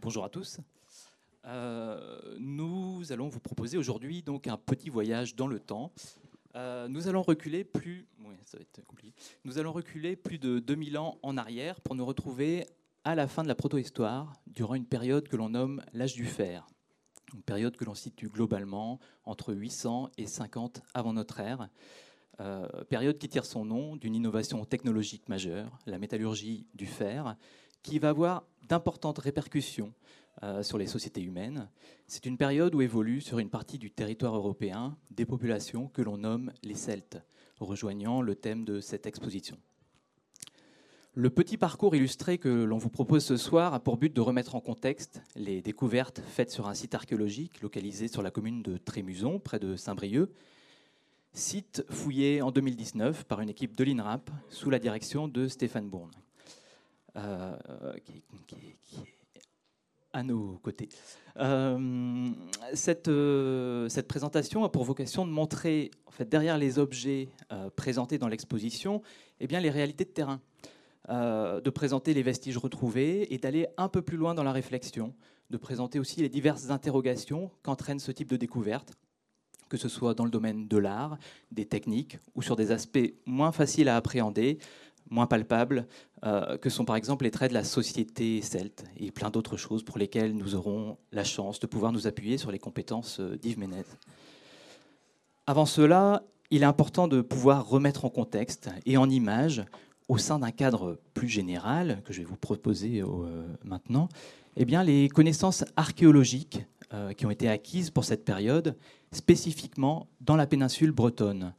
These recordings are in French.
Bonjour à tous. Euh, nous allons vous proposer aujourd'hui donc un petit voyage dans le temps. Euh, nous allons reculer plus, ça va être Nous allons reculer plus de 2000 ans en arrière pour nous retrouver à la fin de la protohistoire, durant une période que l'on nomme l'âge du fer, une période que l'on situe globalement entre 800 et 50 avant notre ère. Euh, période qui tire son nom d'une innovation technologique majeure, la métallurgie du fer, qui va avoir d'importantes répercussions euh, sur les sociétés humaines. C'est une période où évoluent sur une partie du territoire européen des populations que l'on nomme les Celtes, rejoignant le thème de cette exposition. Le petit parcours illustré que l'on vous propose ce soir a pour but de remettre en contexte les découvertes faites sur un site archéologique localisé sur la commune de Trémuson, près de Saint-Brieuc, site fouillé en 2019 par une équipe de l'INRAP sous la direction de Stéphane Bourne, euh, qui, est à nos côtés. Euh, cette, euh, cette, présentation a pour vocation de montrer, en fait, derrière les objets présentés dans l'exposition, eh bien, les réalités de terrain, de présenter les vestiges retrouvés et d'aller un peu plus loin dans la réflexion, de présenter aussi les diverses interrogations qu'entraîne ce type de découverte que ce soit dans le domaine de l'art, des techniques ou sur des aspects moins faciles à appréhender, moins palpables, euh, que sont par exemple les traits de la société celte et plein d'autres choses pour lesquelles nous aurons la chance de pouvoir nous appuyer sur les compétences euh, d'Yves Ménez. Avant cela, il est important de pouvoir remettre en contexte et en image, au sein d'un cadre plus général que je vais vous proposer euh, maintenant, eh bien, les connaissances archéologiques qui ont été acquises pour cette période spécifiquement dans la péninsule bretonne,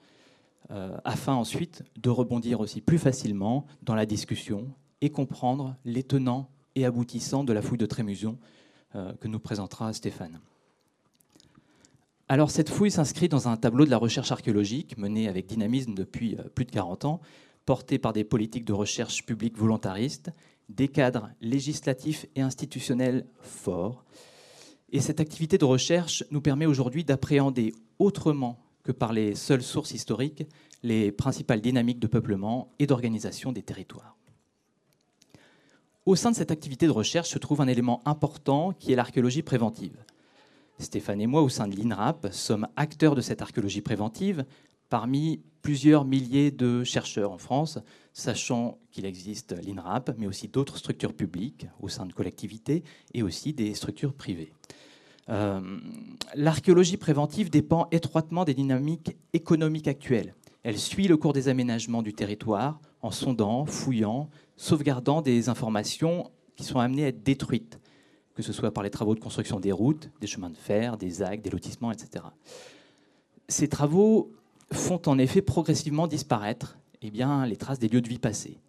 euh, afin ensuite de rebondir aussi plus facilement dans la discussion et comprendre les tenants et aboutissants de la fouille de Trémuson euh, que nous présentera Stéphane. Alors cette fouille s'inscrit dans un tableau de la recherche archéologique menée avec dynamisme depuis euh, plus de 40 ans, porté par des politiques de recherche publique volontaristes, des cadres législatifs et institutionnels forts, et cette activité de recherche nous permet aujourd'hui d'appréhender autrement que par les seules sources historiques les principales dynamiques de peuplement et d'organisation des territoires. Au sein de cette activité de recherche se trouve un élément important qui est l'archéologie préventive. Stéphane et moi, au sein de l'INRAP, sommes acteurs de cette archéologie préventive parmi plusieurs milliers de chercheurs en France, sachant qu'il existe l'INRAP, mais aussi d'autres structures publiques au sein de collectivités et aussi des structures privées. Euh, l'archéologie préventive dépend étroitement des dynamiques économiques actuelles. Elle suit le cours des aménagements du territoire en sondant, fouillant, sauvegardant des informations qui sont amenées à être détruites, que ce soit par les travaux de construction des routes, des chemins de fer, des actes, des lotissements, etc. Ces travaux font en effet progressivement disparaître eh bien, les traces des lieux de vie passés.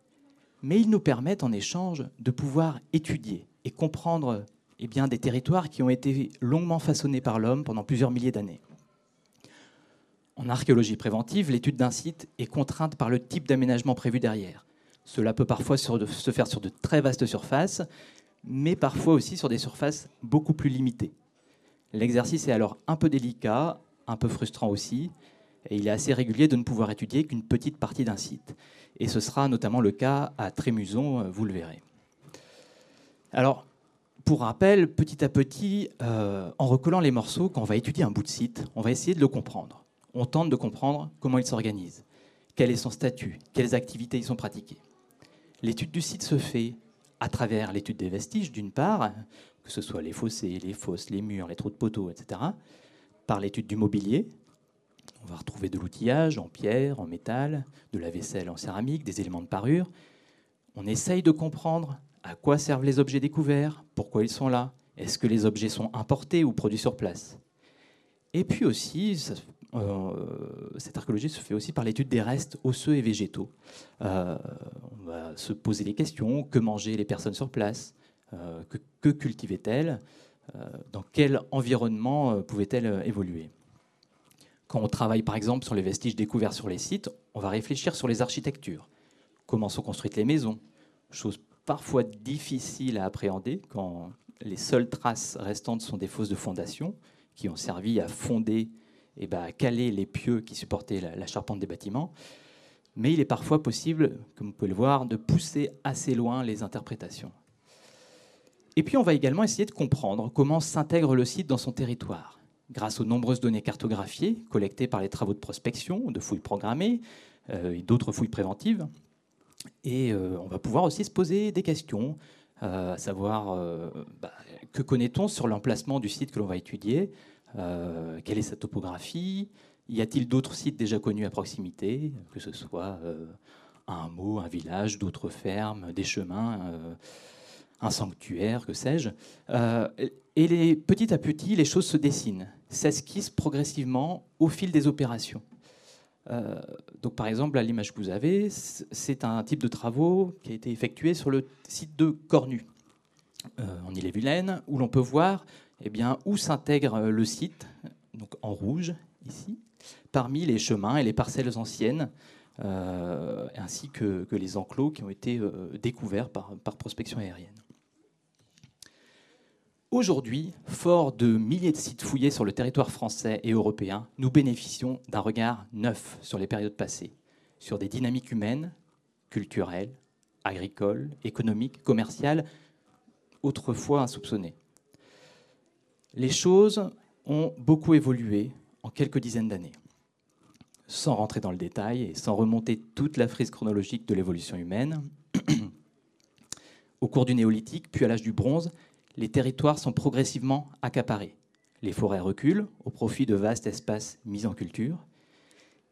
Mais ils nous permettent en échange de pouvoir étudier et comprendre eh des territoires qui ont été longuement façonnés par l'homme pendant plusieurs milliers d'années. En archéologie préventive, l'étude d'un site est contrainte par le type d'aménagement prévu derrière. Cela peut parfois se faire sur de très vastes surfaces, mais parfois aussi sur des surfaces beaucoup plus limitées. L'exercice est alors un peu délicat, un peu frustrant aussi, et il est assez régulier de ne pouvoir étudier qu'une petite partie d'un site. Et ce sera notamment le cas à Trémuson, vous le verrez. Alors, pour rappel, petit à petit, euh, en recollant les morceaux, quand on va étudier un bout de site, on va essayer de le comprendre. On tente de comprendre comment il s'organise, quel est son statut, quelles activités y sont pratiquées. L'étude du site se fait à travers l'étude des vestiges, d'une part, que ce soit les fossés, les fosses, les murs, les trous de poteaux, etc., par l'étude du mobilier. On va retrouver de l'outillage en pierre, en métal, de la vaisselle en céramique, des éléments de parure. On essaye de comprendre à quoi servent les objets découverts? Pourquoi ils sont là? Est-ce que les objets sont importés ou produits sur place? Et puis aussi, euh, cette archéologie se fait aussi par l'étude des restes osseux et végétaux. Euh, on va se poser les questions. Que mangeaient les personnes sur place? Euh, Que, cultivaient-elles? Dans quel environnement pouvaient-elles évoluer? Quand on travaille par exemple sur les vestiges découverts sur les sites, on va réfléchir sur les architectures. Comment sont construites les maisons? Parfois difficile à appréhender quand les seules traces restantes sont des fosses de fondation qui ont servi à fonder et ben, à caler les pieux qui supportaient la, charpente des bâtiments. Mais il est parfois possible, comme vous pouvez le voir, de pousser assez loin les interprétations. Et puis on va également essayer de comprendre comment s'intègre le site dans son territoire, grâce aux nombreuses données cartographiées collectées par les travaux de prospection, de fouilles programmées euh, et d'autres fouilles préventives. Et euh, on va pouvoir aussi se poser des questions, euh, à savoir bah, que connaît-on sur l'emplacement du site que l'on va étudier, quelle est sa topographie, y a-t-il d'autres sites déjà connus à proximité, que ce soit un hameau, un village, d'autres fermes, des chemins un sanctuaire, que sais-je? Euh, et les, petit à petit, les choses se dessinent, s'esquissent progressivement au fil des opérations. Euh, donc, par exemple, à l'image que vous avez, c'est un type de travaux qui a été effectué sur le site de Cornu, euh, en Ille-et-Vilaine, où l'on peut voir eh bien, où s'intègre le site, donc en rouge ici, parmi les chemins et les parcelles anciennes, ainsi que, les enclos qui ont été découverts par prospection aérienne. Aujourd'hui, fort de milliers de sites fouillés sur le territoire français et européen, nous bénéficions d'un regard neuf sur les périodes passées, sur des dynamiques humaines, culturelles, agricoles, économiques, commerciales, autrefois insoupçonnées. Les choses ont beaucoup évolué en quelques dizaines d'années. Sans rentrer dans le détail et sans remonter toute la frise chronologique de l'évolution humaine, au cours du néolithique, puis à l'âge du bronze, les territoires sont progressivement accaparés. Les forêts reculent au profit de vastes espaces mis en culture.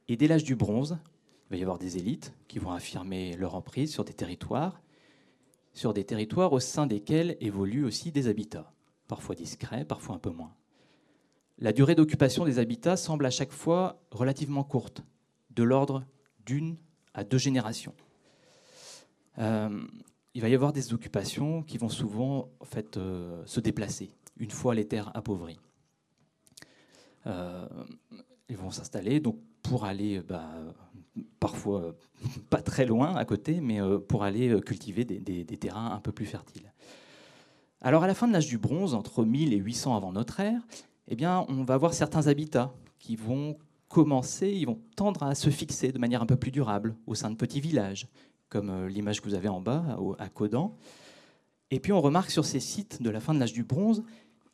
Et dès l'âge du bronze, il va y avoir des élites qui vont affirmer leur emprise sur des territoires, sur des territoires au sein desquels évoluent aussi des habitats, parfois discrets, parfois un peu moins. La durée d'occupation des habitats semble à chaque fois relativement courte, de l'ordre d'une à deux générations. Euh, il va y avoir des occupations qui vont souvent en euh, se déplacer une fois les terres appauvries. Euh, ils vont s'installer donc pour aller, bah, parfois pas très loin à côté, mais euh, pour aller cultiver des, terrains un peu plus fertiles. Alors à la fin de l'âge du bronze, entre 1000 et 800 avant notre ère, eh on va avoir certains habitats qui vont commencer, ils vont tendre à se fixer de manière un peu plus durable au sein de petits villages comme euh, l'image que vous avez en bas, à Codan. Et puis on remarque sur ces sites de la fin de l'âge du bronze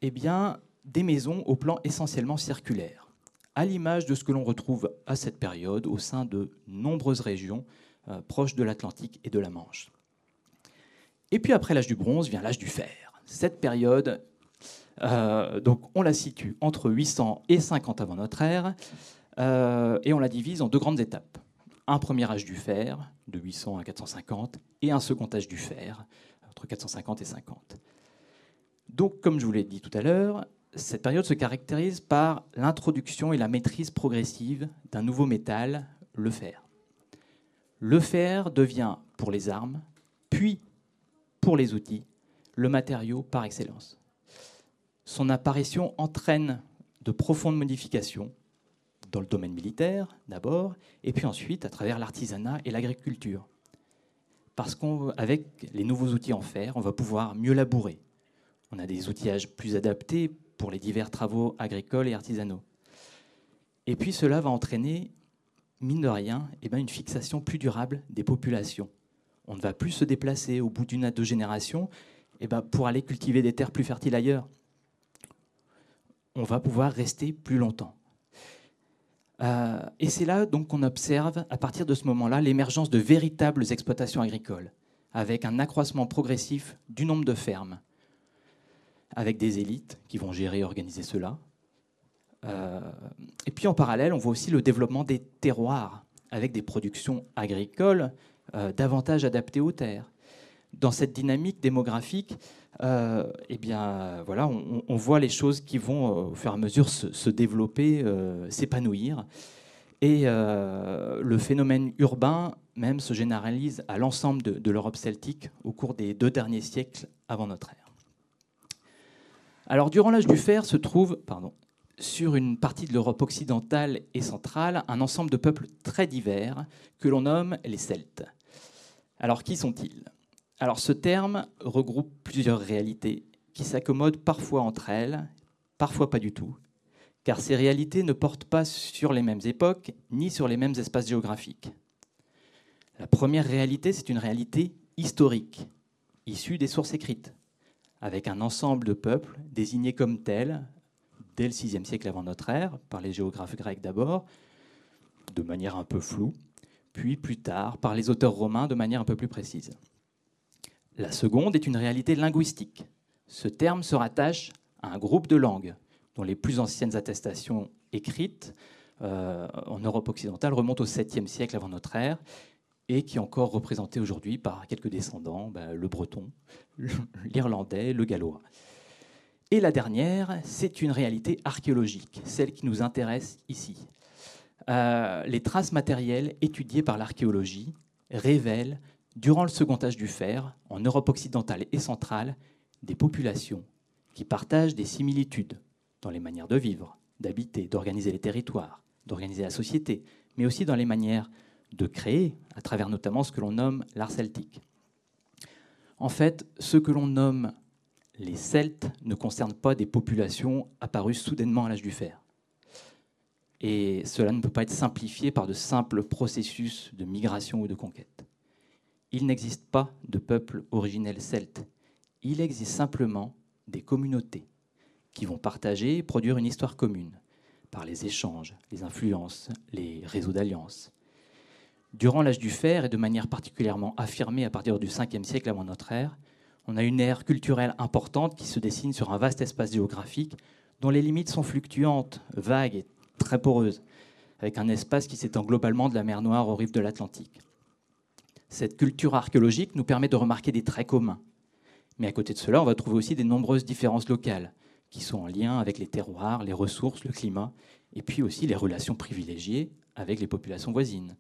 eh bien, des maisons au plan essentiellement circulaire, à l'image de ce que l'on retrouve à cette période au sein de nombreuses régions euh, proches de l'Atlantique et de la Manche. Et puis après l'âge du bronze vient l'âge du fer. Cette période, euh, on la situe entre 800 et 50 avant notre ère, et on la divise en deux grandes étapes un premier âge du fer, de 800 à 450, et un second âge du fer, entre 450 et 50. Donc, comme je vous l'ai dit tout à l'heure, cette période se caractérise par l'introduction et la maîtrise progressive d'un nouveau métal, le fer. Le fer devient, pour les armes, puis pour les outils, le matériau par excellence. Son apparition entraîne de profondes modifications dans le domaine militaire d'abord, et puis ensuite à travers l'artisanat et l'agriculture. Parce qu'avec les nouveaux outils en fer, on va pouvoir mieux labourer. On a des outillages plus adaptés pour les divers travaux agricoles et artisanaux. Et puis cela va entraîner, mine de rien, eh ben, une fixation plus durable des populations. On ne va plus se déplacer au bout d'une à deux générations eh ben, pour aller cultiver des terres plus fertiles ailleurs. On va pouvoir rester plus longtemps. Euh, et c'est là donc qu'on observe, à partir de ce moment-là, l'émergence de véritables exploitations agricoles, avec un accroissement progressif du nombre de fermes, avec des élites qui vont gérer et organiser cela. Euh, et puis en parallèle, on voit aussi le développement des terroirs, avec des productions agricoles euh, davantage adaptées aux terres. Dans cette dynamique démographique, eh bien, voilà, on, voit les choses qui vont, euh, au fur et à mesure, se, développer, euh, s'épanouir. Et le phénomène urbain même se généralise à l'ensemble de, l'Europe celtique au cours des deux derniers siècles avant notre ère. Alors, durant l'âge du fer se trouve, pardon, sur une partie de l'Europe occidentale et centrale, un ensemble de peuples très divers que l'on nomme les Celtes. Alors, qui sont-ils? Alors ce terme regroupe plusieurs réalités qui s'accommodent parfois entre elles, parfois pas du tout, car ces réalités ne portent pas sur les mêmes époques ni sur les mêmes espaces géographiques. La première réalité, c'est une réalité historique, issue des sources écrites. avec un ensemble de peuples désignés comme tels dès le VIe siècle avant notre ère, par les géographes grecs d'abord, de manière un peu floue, puis plus tard par les auteurs romains de manière un peu plus précise. La seconde est une réalité linguistique. Ce terme se rattache à un groupe de langues dont les plus anciennes attestations écrites euh, en Europe occidentale remontent au 7e siècle avant notre ère et qui est encore représenté aujourd'hui par quelques descendants, ben, le breton, l'irlandais, le gallois. Et la dernière, c'est une réalité archéologique, celle qui nous intéresse ici. Euh, les traces matérielles étudiées par l'archéologie révèlent, durant le second âge du fer, en Europe occidentale et centrale, des populations qui partagent des similitudes dans les manières de vivre, d'habiter, d'organiser les territoires, d'organiser la société, mais aussi dans les manières de créer, à travers notamment ce que l'on nomme l'art celtique. En fait, ce que l'on nomme les Celtes ne concerne pas des populations apparues soudainement à l'âge du fer. Et cela ne peut pas être simplifié par de simples processus de migration ou de conquête. Il n'existe pas de peuple originel celte. Il existe simplement des communautés qui vont partager et produire une histoire commune par les échanges, les influences, les réseaux d'alliances. Durant l'âge du fer, et de manière particulièrement affirmée à partir du 5e siècle avant notre ère, on a une ère culturelle importante qui se dessine sur un vaste espace géographique dont les limites sont fluctuantes, vagues et très poreuses, avec un espace qui s'étend globalement de la mer Noire aux rives de l'Atlantique. Cette culture archéologique nous permet de remarquer des traits communs. Mais à côté de cela, on va trouver aussi des nombreuses différences locales, qui sont en lien avec les terroirs, les ressources, le climat, et puis aussi les relations privilégiées avec les populations voisines.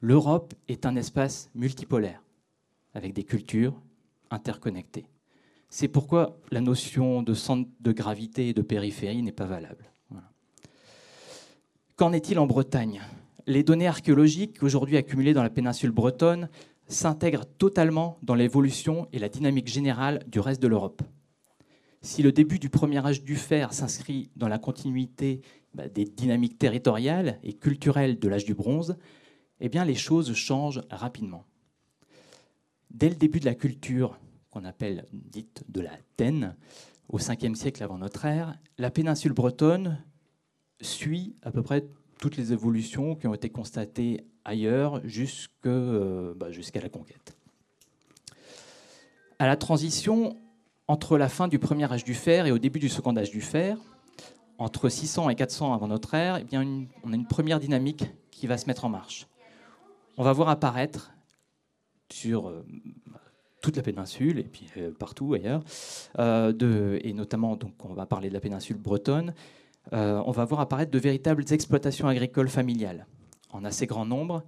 L'Europe est un espace multipolaire, avec des cultures interconnectées. C'est pourquoi la notion de centre de gravité et de périphérie n'est pas valable. Qu'en est-il en Bretagne? Les données archéologiques aujourd'hui accumulées dans la péninsule bretonne s'intègrent totalement dans l'évolution et la dynamique générale du reste de l'Europe. Si le début du premier âge du fer s'inscrit dans la continuité bah, des dynamiques territoriales et culturelles de l'âge du bronze, eh bien, les choses changent rapidement. Dès le début de la culture, qu'on appelle dite de la Taine, au 5e siècle avant notre ère, la péninsule bretonne suit à peu près toutes les évolutions qui ont été constatées ailleurs euh, bah, jusqu'à la conquête. À la transition entre la fin du premier âge du fer et au début du second âge du fer, entre 600 et 400 avant notre ère, eh bien on a une première dynamique qui va se mettre en marche on va voir apparaître sur euh, toute la péninsule et puis euh, partout ailleurs, et notamment, donc, on va parler de la péninsule bretonne, on va voir apparaître de véritables exploitations agricoles familiales en assez grand nombre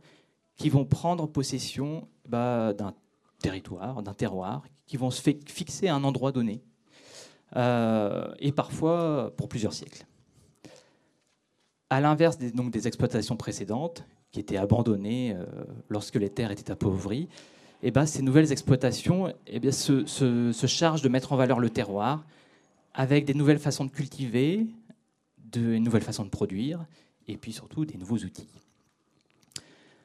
qui vont prendre possession bah, d'un territoire, d'un terroir, qui vont se fixer à un endroit donné, et parfois pour plusieurs siècles. À l'inverse des exploitations précédentes, qui étaient abandonnées euh, lorsque les terres étaient appauvries, eh ben, ces nouvelles exploitations eh se, se, chargent de mettre en valeur le terroir avec des nouvelles façons de cultiver, de nouvelles façons de produire, et puis surtout des nouveaux outils.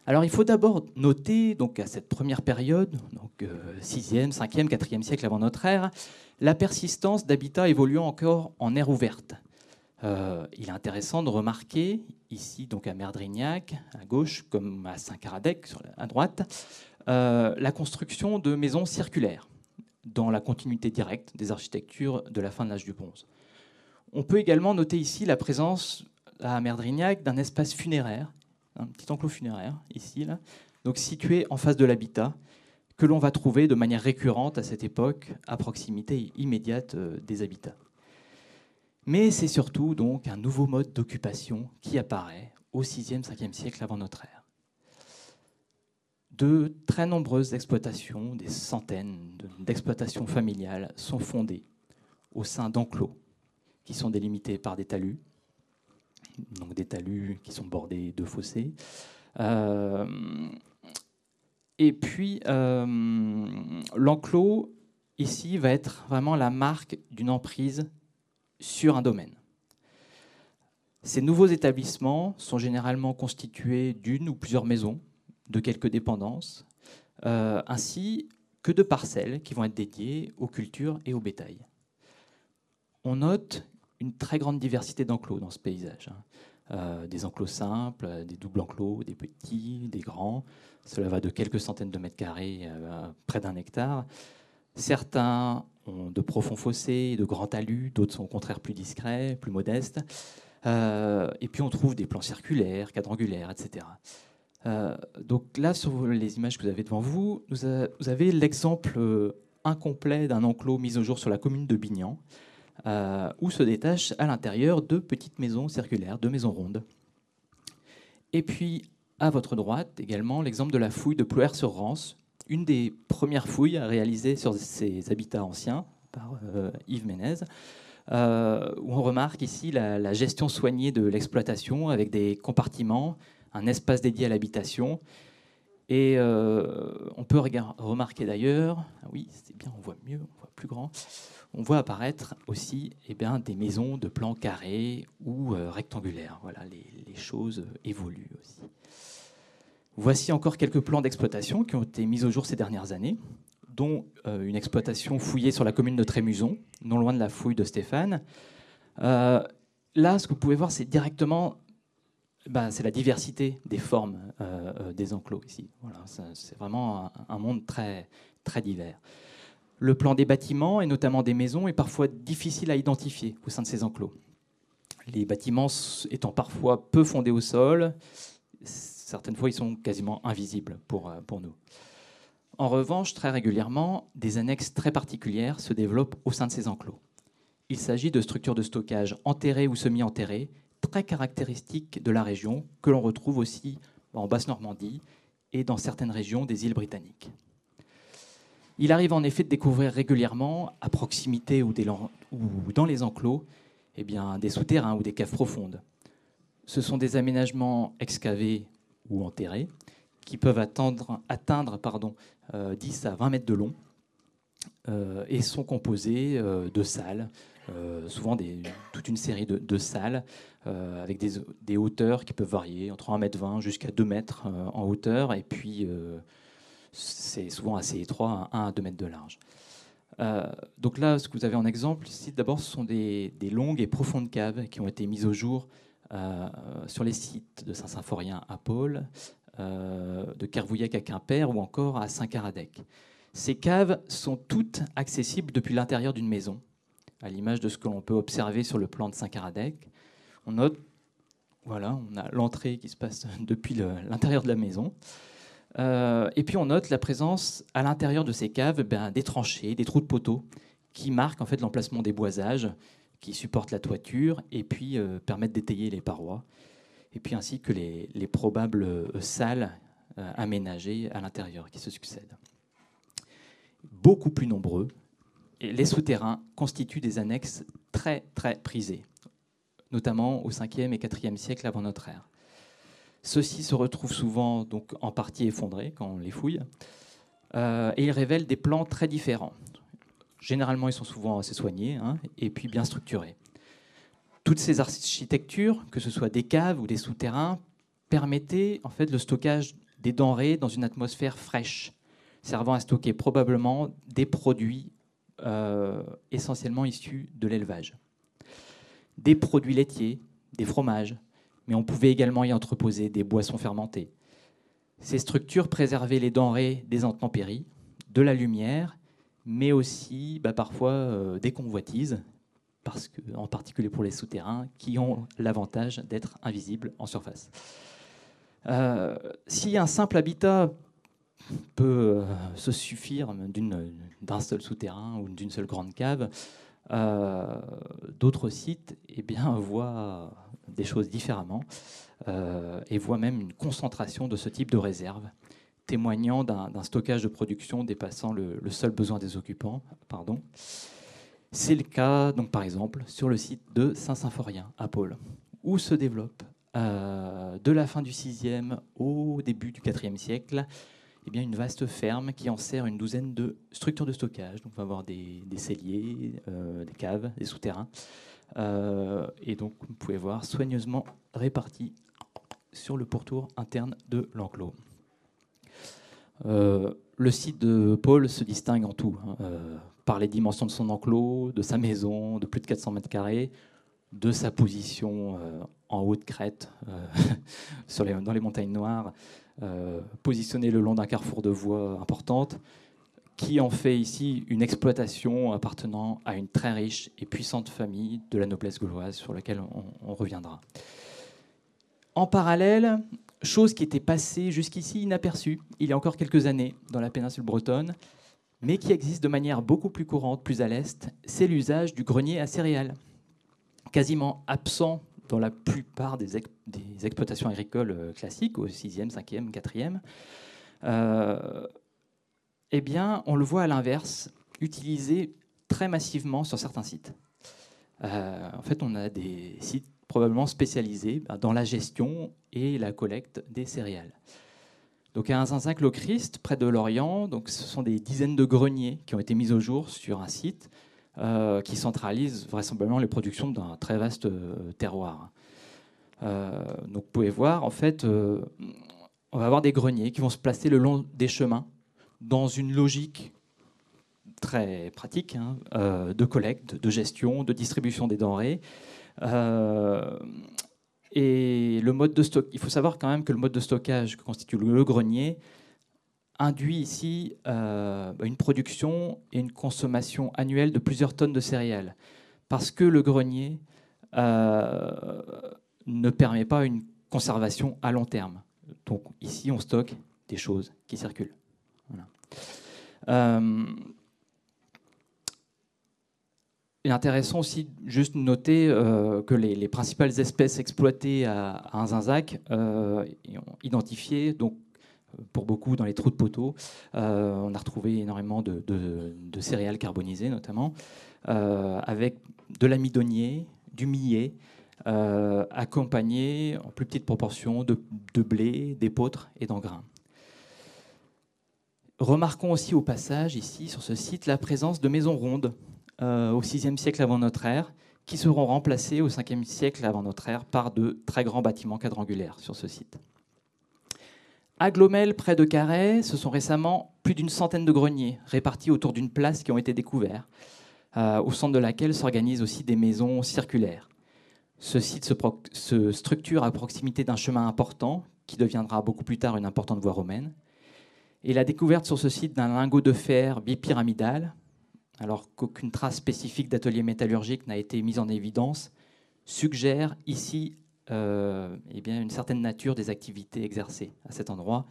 Alors il faut d'abord noter, donc à cette première période, donc 6e, 5e, 4e siècle avant notre ère, la persistance d'habitats évoluant encore en air ouverte. Euh, il est intéressant de remarquer ici, donc à Merdrignac, à gauche, comme à Saint-Caradec, à droite, euh, la construction de maisons circulaires dans la continuité directe des architectures de la fin de l'âge du bronze. On peut également noter ici la présence à Merdrignac d'un espace funéraire, un petit enclos funéraire ici, situé en face de l'habitat, que l'on va trouver de manière récurrente à cette époque à proximité immédiate euh, des habitats. Mais c'est surtout donc un nouveau mode d'occupation qui apparaît au 6e, 5e siècle avant notre ère. De très nombreuses exploitations, des centaines d'exploitations familiales sont fondées au sein d'enclos qui sont délimités par des talus, donc des talus qui sont bordés de fossés. Euh, et puis, euh, l'enclos, ici, va être vraiment la marque d'une emprise sur un domaine. Ces nouveaux établissements sont généralement constitués d'une ou plusieurs maisons, de quelques dépendances, euh, ainsi que de parcelles qui vont être dédiées aux cultures et au bétail. On note une très grande diversité d'enclos dans ce paysage. Hein. Euh, des enclos simples, des doubles enclos, des petits, des grands. Cela va de quelques centaines de mètres carrés à près d'un hectare. Certains ont de profonds fossés, de grands talus, d'autres sont au contraire plus discrets, plus modestes. Euh, et puis on trouve des plans circulaires, quadrangulaires, etc. Euh, donc là, sur les images que vous avez devant vous, vous avez l'exemple euh, incomplet d'un enclos mis au jour sur la commune de Bignan, où se détachent à l'intérieur deux petites maisons circulaires, deux maisons rondes. Et puis à votre droite également l'exemple de la fouille de Plouer-sur-Rance, une des premières fouilles réalisées sur ces habitats anciens par euh, Yves Ménez, euh, où on remarque ici la, gestion soignée de l'exploitation avec des compartiments, un espace dédié à l'habitation. Et euh, on peut remarquer d'ailleurs, ah oui, c'est bien, on voit mieux, on voit plus grand, on voit apparaître aussi eh bien, des maisons de plan carré ou rectangulaires. Voilà, les choses évoluent aussi. Voici encore quelques plans d'exploitation qui ont été mis au jour ces dernières années, dont euh, une exploitation fouillée sur la commune de Trémuson, non loin de la fouille de Stéphane. Euh, là, ce que vous pouvez voir, c'est directement ben, c'est la diversité des formes euh, des enclos ici. Voilà, c'est vraiment un, monde très, divers. Le plan des bâtiments, et notamment des maisons, est parfois difficile à identifier au sein de ces enclos. Les bâtiments étant parfois peu fondés au sol, certaines fois, ils sont quasiment invisibles euh, pour nous. En revanche, très régulièrement, des annexes très particulières se développent au sein de ces enclos. Il s'agit de structures de stockage enterrées ou semi-enterrées, très caractéristiques de la région, que l'on retrouve aussi en Basse-Normandie et dans certaines régions des îles britanniques. Il arrive en effet de découvrir régulièrement, à proximité ou, dans les enclos, eh bien, des souterrains ou des caves profondes. Ce sont des aménagements excavés ou enterrés, qui peuvent atteindre, atteindre pardon, 10 euh, à 20 mètres de long euh, et sont composés euh, de salles, souvent toute une série de, salles avec des, hauteurs qui peuvent varier entre 1 mètre 20 jusqu'à 2 mètres en hauteur et puis c'est souvent assez étroit, 1 à 2 mètres de large. donc là, ce que vous avez en exemple d'abord, ce sont des, longues et profondes caves qui ont été mises au jour euh, sur les sites de Saint-Symphorien à Paul, euh, de Kervouillec à Quimper ou encore à Saint-Caradec. Ces caves sont toutes accessibles depuis l'intérieur d'une maison, à l'image de ce que l'on peut observer sur le plan de Saint-Caradec. On note, voilà, a l'entrée qui se passe depuis l'intérieur de la maison. Euh, et puis on note la présence à l'intérieur de ces caves ben, des tranchées, des trous de poteaux qui marquent en fait l'emplacement des boisages qui supportent la toiture et puis euh, permettent d'étayer les parois, et puis ainsi que les, probables euh, salles aménagées à l'intérieur qui se succèdent. Beaucoup plus nombreux, les souterrains constituent des annexes très très prisées, notamment au 5e et 4e siècle avant notre ère. Ceux-ci se retrouvent souvent donc en partie effondrés quand on les fouille, et ils révèlent des plans très différents. Généralement, ils sont souvent assez soignés hein, et puis bien structurés. Toutes ces architectures, que ce soit des caves ou des souterrains, permettaient en fait le stockage des denrées dans une atmosphère fraîche, servant à stocker probablement des produits euh, essentiellement issus de l'élevage. Des produits laitiers, des fromages, mais on pouvait également y entreposer des boissons fermentées. Ces structures préservaient les denrées des intempéries, de la lumière mais aussi bah, parfois euh, des convoitises, en particulier pour les souterrains, qui ont l'avantage d'être invisibles en surface. Euh, si un simple habitat peut euh, se suffire d'un seul souterrain ou d'une seule grande cave, d'autres sites eh voient des choses différemment et voient même une concentration de ce type de réserve témoignant d'un stockage de production dépassant le, seul besoin des occupants. Pardon. C'est le cas, donc, par exemple, sur le site de Saint-Symphorien à Pôle, où se développe euh, de la fin du 6e au début du 4e siècle eh bien, une vaste ferme qui en sert une douzaine de structures de stockage. Donc, on va avoir des, celliers, euh, des caves, des souterrains. Euh, et donc, vous pouvez voir soigneusement répartis sur le pourtour interne de l'enclos. Euh, le site de Paul se distingue en tout, hein, par les dimensions de son enclos, de sa maison, de plus de 400 mètres carrés, de sa position en haute crête dans les montagnes noires, positionné le long d'un carrefour de voies importante, qui en fait ici une exploitation appartenant à une très riche et puissante famille de la noblesse gauloise, sur laquelle on, reviendra. En parallèle, chose qui était passée jusqu'ici inaperçue il y a encore quelques années dans la péninsule bretonne, mais qui existe de manière beaucoup plus courante, plus à l'est, c'est l'usage du grenier à céréales, quasiment absent dans la plupart des, exploitations agricoles euh, classiques, au 6e, 5e, 4e eh bien, on le voit à l'inverse, utilisé très massivement sur certains sites. Euh, en fait, on a des sites probablement spécialisés ben, dans la gestion et la collecte des céréales. Donc à Zinzac-le-Christ, près de Lorient, donc ce sont des dizaines de greniers qui ont été mis au jour sur un site euh, qui centralise vraisemblablement les productions d'un très vaste euh, terroir. donc vous pouvez voir, en fait, on va avoir des greniers qui vont se placer le long des chemins dans une logique très pratique hein, euh, de collecte, de gestion, de distribution des denrées. Euh, et le mode de stock, il faut savoir quand même que le mode de stockage que constitue le grenier induit ici euh, une production et une consommation annuelle de plusieurs tonnes de céréales, parce que le grenier ne permet pas une conservation à long terme. Donc ici, on stocke des choses qui circulent. Euh, il est intéressant aussi juste noter euh, que les, principales espèces exploitées à, à Inzinzac euh, identifiées, donc pour beaucoup dans les trous de poteaux. on a retrouvé énormément de, céréales carbonisées notamment, avec de l'amidonnier, du millet, accompagné en plus petite proportion de, blé, d'épeautre et d'engrains. Remarquons aussi au passage, ici, sur ce site, la présence de maisons rondes euh, au VIe siècle avant notre ère, qui seront remplacées au 5e siècle avant notre ère par de très grands bâtiments quadrangulaires sur ce site. À Glomel, près de Carhaix, ce sont récemment plus d'une centaine de greniers répartis autour d'une place qui ont été découverts, euh, au centre de laquelle s'organisent aussi des maisons circulaires. Ce site se, se structure à proximité d'un chemin important qui deviendra beaucoup plus tard une importante voie romaine. Et la découverte sur ce site d'un lingot de fer bipyramidal, alors qu'aucune trace spécifique d'atelier métallurgique n'a été mise en évidence, suggère ici eh bien, une certaine nature des activités exercées à cet endroit.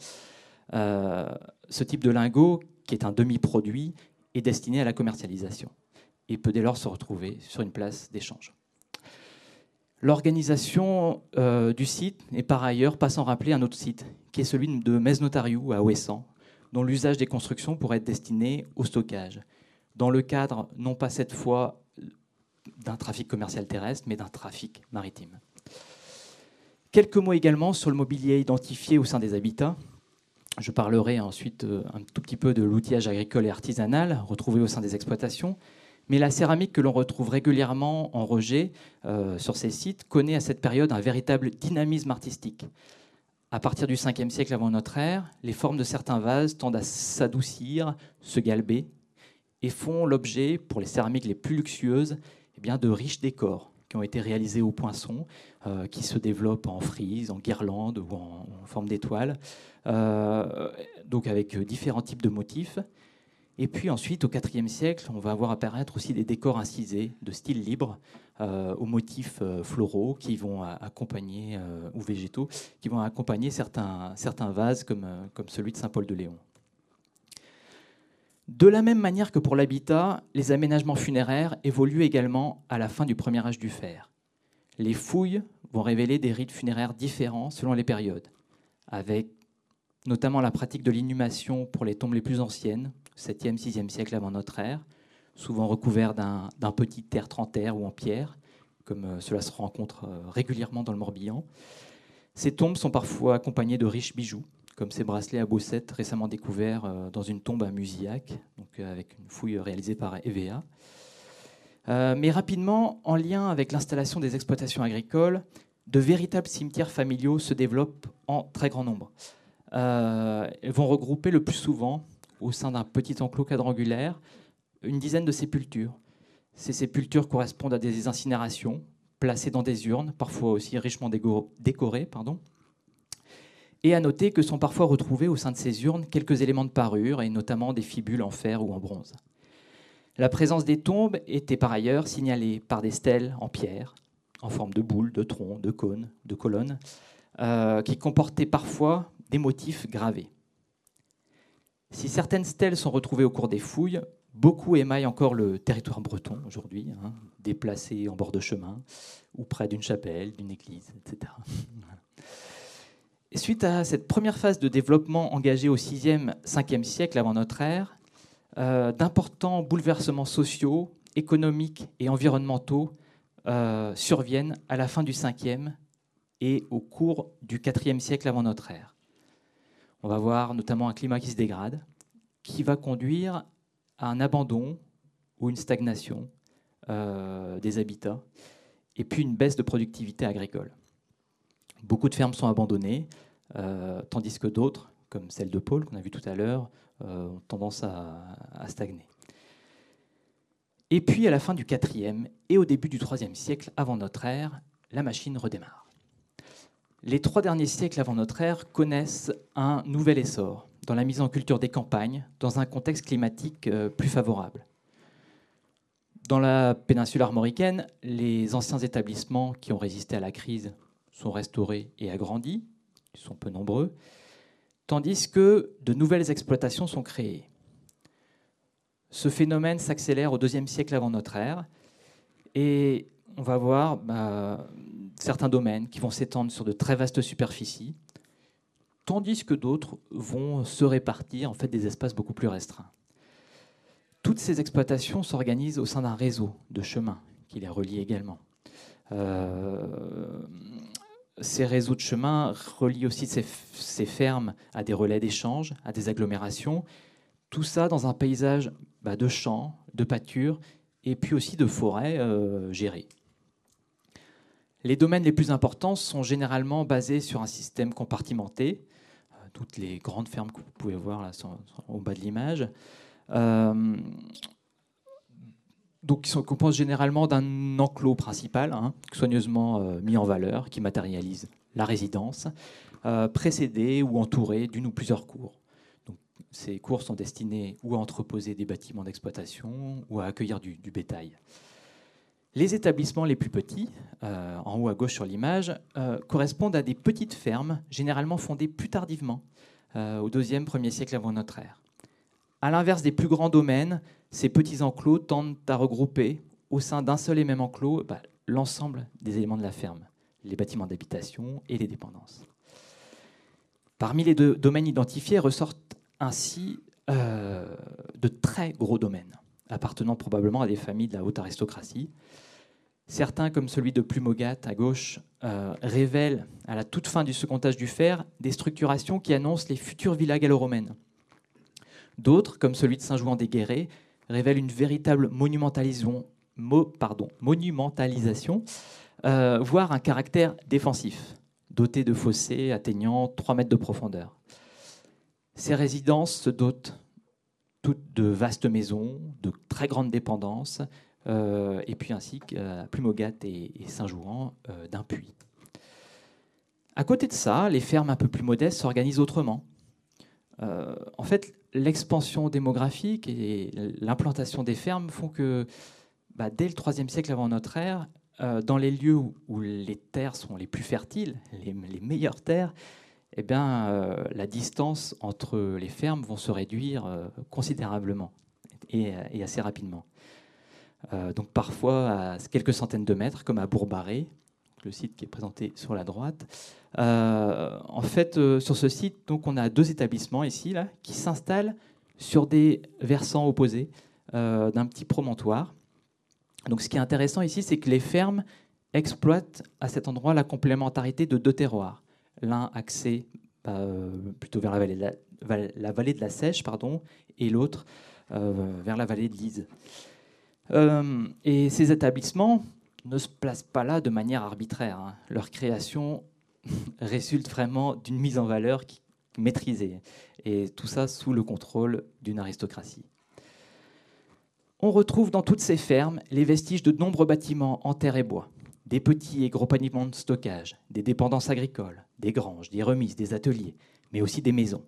Euh, ce type de lingot, qui est un demi-produit, est destiné à la commercialisation et peut dès lors se retrouver sur une place d'échange. L'organisation euh, du site est par ailleurs pas sans rappeler un autre site, qui est celui de Mesnotariou à Ouessant, dont l'usage des constructions pourrait être destiné au stockage, dans le cadre non pas cette fois d'un trafic commercial terrestre, mais d'un trafic maritime. Quelques mots également sur le mobilier identifié au sein des habitats. Je parlerai ensuite euh, un tout petit peu de l'outillage agricole et artisanal retrouvé au sein des exploitations. Mais la céramique que l'on retrouve régulièrement en rejet euh, sur ces sites connaît à cette période un véritable dynamisme artistique. À partir du 5e siècle avant notre ère, les formes de certains vases tendent à s'adoucir, se galber, et font l'objet, pour les céramiques les plus luxueuses, eh bien, de riches décors qui ont été réalisés au poinçon, euh, qui se développent en frise, en guirlande ou en, forme d'étoile, euh, donc avec différents types de motifs. Et puis ensuite, au IVe siècle, on va voir apparaître aussi des décors incisés de style libre, euh, aux motifs euh, floraux qui vont accompagner, euh, ou végétaux, qui vont accompagner certains, certains vases comme, comme celui de Saint-Paul de Léon. De la même manière que pour l'habitat, les aménagements funéraires évoluent également à la fin du premier âge du fer. Les fouilles vont révéler des rites funéraires différents selon les périodes, avec notamment la pratique de l'inhumation pour les tombes les plus anciennes, 7e, 6e siècle avant notre ère, souvent recouvert d'un petit terre ou en pierre, comme euh, cela se rencontre euh, régulièrement dans le Morbihan. Ces tombes sont parfois accompagnées de riches bijoux, comme ces bracelets à bossettes récemment découverts euh, dans une tombe à Musillac, donc avec une fouille réalisée par EVA. mais rapidement, en lien avec l'installation des exploitations agricoles, de véritables cimetières familiaux se développent en très grand nombre. ils vont regrouper le plus souvent au sein d'un petit enclos quadrangulaire une dizaine de sépultures. Ces sépultures correspondent à des incinérations placées dans des urnes, parfois aussi richement décorées. Et à noter que sont parfois retrouvés au sein de ces urnes quelques éléments de parure, et notamment des fibules en fer ou en bronze. La présence des tombes était par ailleurs signalée par des stèles en pierre, en forme de boules, de troncs, de cônes, de colonnes, euh, qui comportaient parfois des motifs gravés. Si certaines stèles sont retrouvées au cours des fouilles, beaucoup émaillent encore le territoire breton aujourd'hui, hein, déplacés en bord de chemin ou près d'une chapelle, d'une église, etc. suite à cette première phase de développement engagée au 6e, 5e siècle avant notre ère, euh, d'importants bouleversements sociaux, économiques et environnementaux euh, surviennent à la fin du 5e et au cours du 4e siècle avant notre ère. On va voir notamment un climat qui se dégrade, qui va conduire à un abandon ou une stagnation euh, des habitats, et puis une baisse de productivité agricole. Beaucoup de fermes sont abandonnées, tandis que d'autres, comme celle de Paul qu'on a vu tout à l'heure, euh, ont tendance à, stagner. Et puis à la fin du IVe et au début du IIIe siècle avant notre ère, la machine redémarre. Les trois derniers siècles avant notre ère connaissent un nouvel essor dans la mise en culture des campagnes, dans un contexte climatique euh, plus favorable. Dans la péninsule armoricaine, les anciens établissements qui ont résisté à la crise sont restaurés et agrandis, ils sont peu nombreux, tandis que de nouvelles exploitations sont créées. Ce phénomène s'accélère au deuxième siècle avant notre ère, et on va voir bah, certains domaines qui vont s'étendre sur de très vastes superficies, tandis que d'autres vont se répartir en fait des espaces beaucoup plus restreints. Toutes ces exploitations s'organisent au sein d'un réseau de chemins qui les relie également. Euh, ces réseaux de chemins relient aussi ces, fermes à des relais d'échange, à des agglomérations. Tout ça dans un paysage bah, de champs, de pâtures et puis aussi de forêts euh, gérées. Les domaines les plus importants sont généralement basés sur un système compartimenté. Euh, toutes les grandes fermes que vous pouvez voir là sont, au bas de l'image. Euh, donc, qui sont composés généralement d'un enclos principal, hein, soigneusement euh, mis en valeur, qui matérialise la résidence, euh, précédé ou entouré d'une ou plusieurs cours. Ces cours sont destinés ou à entreposer des bâtiments d'exploitation ou à accueillir du, bétail. Les établissements les plus petits, euh, en haut à gauche sur l'image, correspondent à des petites fermes, généralement fondées plus tardivement, au deuxième, premier siècle avant notre ère. À l'inverse des plus grands domaines, ces petits enclos tendent à regrouper au sein d'un seul et même enclos bah, l'ensemble des éléments de la ferme, les bâtiments d'habitation et les dépendances. Parmi les deux domaines identifiés ressortent ainsi euh, de très gros domaines, appartenant probablement à des familles de la haute aristocratie. Certains, comme celui de Plumogat à gauche, euh, révèlent à la toute fin du second âge du fer des structurations qui annoncent les futures villas gallo-romaines. D'autres, comme celui de Saint-Jouan des Guérets, révèle une véritable monumentalisation, euh, voire un caractère défensif, doté de fossés atteignant 3 mètres de profondeur. Ces résidences se dotent toutes de vastes maisons, de très grandes dépendances, euh, et puis ainsi qu'à Plumogat et, Saint-Jouan euh, d'un puits. À côté de ça, les fermes un peu plus modestes s'organisent autrement. en fait, l'expansion démographique et l'implantation des fermes font que bah, dès le IIIe siècle avant notre ère, euh, dans les lieux où, les terres sont les plus fertiles, les, meilleures terres, eh bien, euh, la distance entre les fermes vont se réduire euh, considérablement et, assez rapidement. donc parfois à quelques centaines de mètres, comme à Bourbaré, le site qui est présenté sur la droite. Euh, en fait, euh, sur ce site, donc, on a deux établissements ici là, qui s'installent sur des versants opposés euh, d'un petit promontoire. Donc, ce qui est intéressant ici, c'est que les fermes exploitent à cet endroit la complémentarité de deux terroirs. L'un axé bah, plutôt vers la vallée de la, la, Sèche pardon, et l'autre vers la vallée de l'Ise. et ces établissements ne se placent pas là de manière arbitraire. Hein. Leur création résulte vraiment d'une mise en valeur qui maîtrisé, et tout ça sous le contrôle d'une aristocratie. On retrouve dans toutes ces fermes les vestiges de nombreux bâtiments en terre et bois, des petits et gros pavillons de stockage, des dépendances agricoles, des granges, des remises, des ateliers, mais aussi des maisons,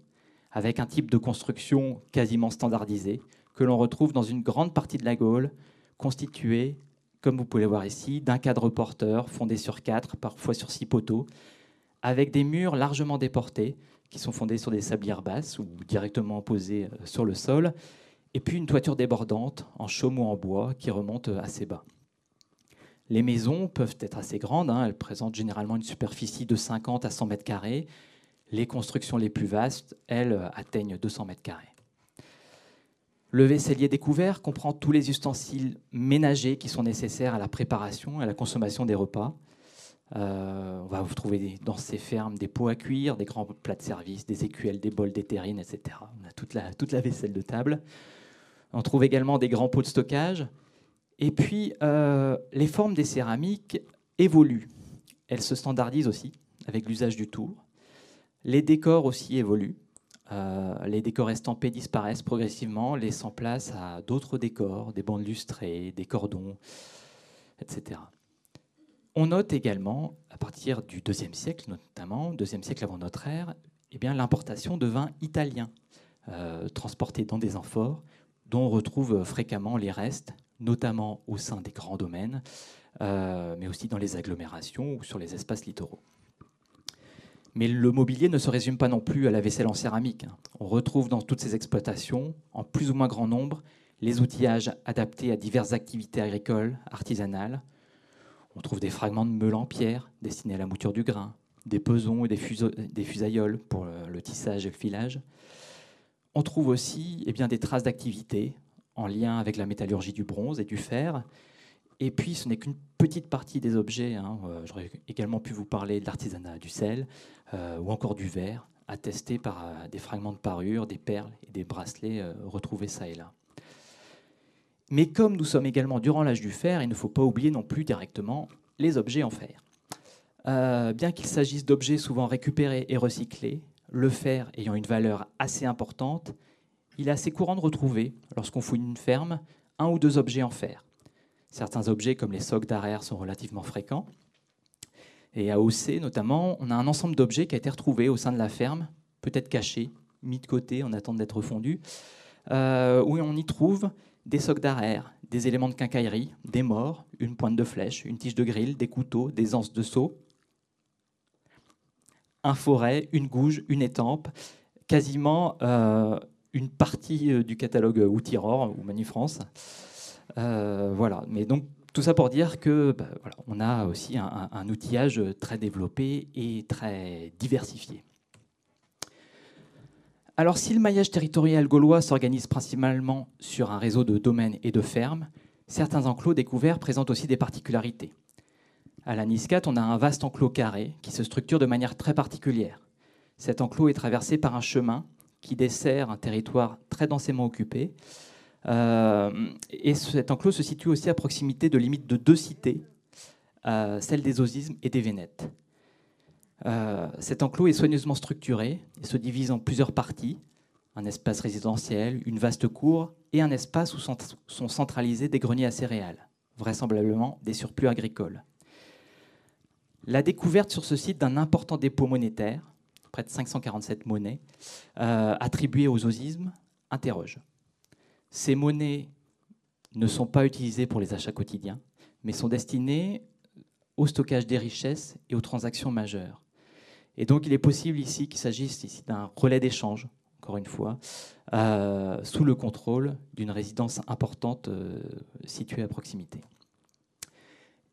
avec un type de construction quasiment standardisé que l'on retrouve dans une grande partie de la Gaule, constituée, comme vous pouvez le voir ici, d'un cadre porteur fondé sur quatre, parfois sur six poteaux, avec des murs largement déportés, qui sont fondés sur des sablières basses ou directement posés euh, sur le sol, et puis une toiture débordante en chaume ou en bois qui remonte assez bas. Les maisons peuvent être assez grandes, hein. elles présentent généralement une superficie de 50 à 100 mètres carrés. Les constructions les plus vastes, elles, atteignent 200 mètres carrés. Le vaisselier découvert comprend tous les ustensiles ménagers qui sont nécessaires à la préparation et à la consommation des repas. Euh, on va vous trouver dans ces fermes des pots à cuire, des grands plats de service, des écuelles, des bols, des terrines, etc. On a toute la, vaisselle de table. On trouve également des grands pots de stockage. Et puis, euh, les formes des céramiques évoluent. Elles se standardisent aussi avec l'usage du tour. Les décors aussi évoluent. Euh, les décors estampés disparaissent progressivement, laissant place à d'autres décors, des bandes lustrées, des cordons, etc. On note également, à partir du IIe siècle notamment, deuxième siècle avant notre ère, eh l'importation de vins italiens, euh, transportés dans des amphores, dont on retrouve fréquemment les restes, notamment au sein des grands domaines, euh, mais aussi dans les agglomérations ou sur les espaces littoraux. Mais le mobilier ne se résume pas non plus à la vaisselle en céramique. Hein. On retrouve dans toutes ces exploitations, en plus ou moins grand nombre, les outillages adaptés à diverses activités agricoles, artisanales. On trouve des fragments de meules en pierre destinés à la mouture du grain, des pesons et des, fusailloles pour le tissage et le filage. On trouve aussi eh bien, des traces d'activité en lien avec la métallurgie du bronze et du fer. Et puis, ce n'est qu'une petite partie des objets. Hein. Euh, j'aurais également pu vous parler de l'artisanat du sel euh, ou encore du verre, attesté par euh, des fragments de parure, des perles et des bracelets retrouvés ça et là. Mais comme nous sommes également durant l'âge du fer, il ne faut pas oublier non plus directement les objets en fer. bien qu'il s'agisse d'objets souvent récupérés et recyclés, le fer ayant une valeur assez importante, il est assez courant de retrouver, lorsqu'on fouille une ferme, un ou deux objets en fer. Certains objets, comme les socs d'arrière, sont relativement fréquents. Et à OC, notamment, on a un ensemble d'objets qui a été retrouvé au sein de la ferme, peut-être caché, mis de côté en attendant d'être fondu, euh, où on y trouve des socs d'arrière, des éléments de quincaillerie, des morts, une pointe de flèche, une tige de grille, des couteaux, des anses de seau, un forêt, une gouge, une étampe, quasiment euh, une partie euh, du catalogue Outiror ou Manufrance. Voilà. Mais donc tout ça pour dire que bah, voilà, on a aussi un, outillage très développé et très diversifié. Alors si le maillage territorial gaulois s'organise principalement sur un réseau de domaines et de fermes, certains enclos découverts présentent aussi des particularités. À la Niscat, on a un vaste enclos carré qui se structure de manière très particulière. Cet enclos est traversé par un chemin qui dessert un territoire très densément occupé. Euh, et cet enclos se situe aussi à proximité de limites de deux cités, euh, celle des Osismes et des Vénètes. Euh, cet enclos est soigneusement structuré et se divise en plusieurs parties un espace résidentiel, une vaste cour et un espace où sont centralisés des greniers à céréales, vraisemblablement des surplus agricoles. La découverte sur ce site d'un important dépôt monétaire, près de 547 monnaies, attribuées aux osismes, interroge. Ces monnaies ne sont pas utilisées pour les achats quotidiens, mais sont destinées au stockage des richesses et aux transactions majeures. Et donc il est possible ici qu'il s'agisse ici d'un relais d'échange, encore une fois, euh, sous le contrôle d'une résidence importante euh, située à proximité.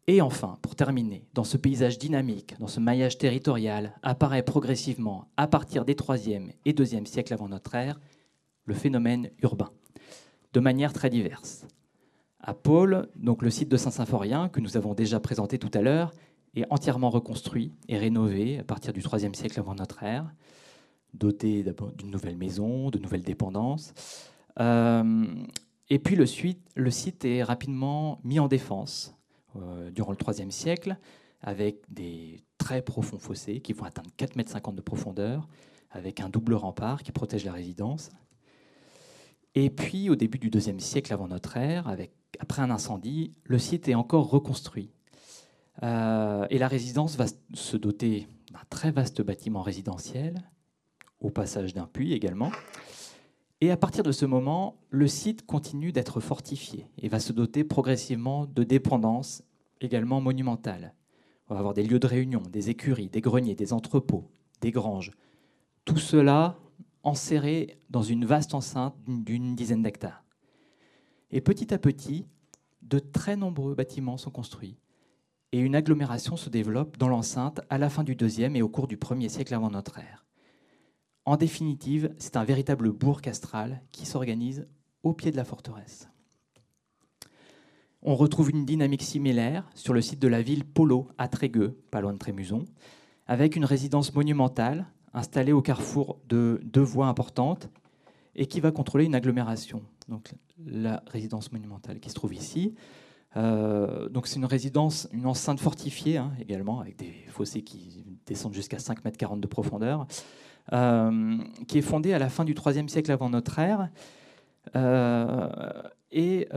Et enfin, pour terminer, dans ce paysage dynamique, dans ce maillage territorial, apparaît progressivement, à partir des 3e et 2e siècles avant notre ère, le phénomène urbain, de manière très diverse. À Pôle, donc le site de Saint-Symphorien, que nous avons déjà présenté tout à l'heure, est entièrement reconstruit et rénové à partir du 3e siècle avant notre ère, doté d'une nouvelle maison, de nouvelles dépendances. Euh, et puis le, site est rapidement mis en défense euh, durant le IIIe siècle, avec des très profonds fossés qui vont atteindre 4,50 m de profondeur, avec un double rempart qui protège la résidence. Et puis, au début du deuxième siècle avant notre ère, après un incendie, le site est encore reconstruit. Euh, et la résidence va se doter d'un très vaste bâtiment résidentiel, au passage d'un puits également. Et à partir de ce moment, le site continue d'être fortifié et va se doter progressivement de dépendances également monumentales. On va avoir des lieux de réunion, des écuries, des greniers, des entrepôts, des granges. Tout cela enserré dans une vaste enceinte d'une dizaine d'hectares. Et petit à petit, de très nombreux bâtiments sont construits. Et une agglomération se développe dans l'enceinte à la fin du deuxième et au cours du premier siècle avant notre ère. En définitive, c'est un véritable bourg castral qui s'organise au pied de la forteresse. On retrouve une dynamique similaire sur le site de la ville Polo à Trégueux, pas loin de Trémuson, avec une résidence monumentale installée au carrefour de deux voies importantes et qui va contrôler une agglomération. Donc la résidence monumentale qui se trouve ici. Euh, donc c'est une résidence, une enceinte fortifiée hein, également, avec des fossés qui descendent jusqu'à 5 mètres 40 de profondeur, euh, qui est fondée à la fin du IIIe siècle avant notre ère. Euh, et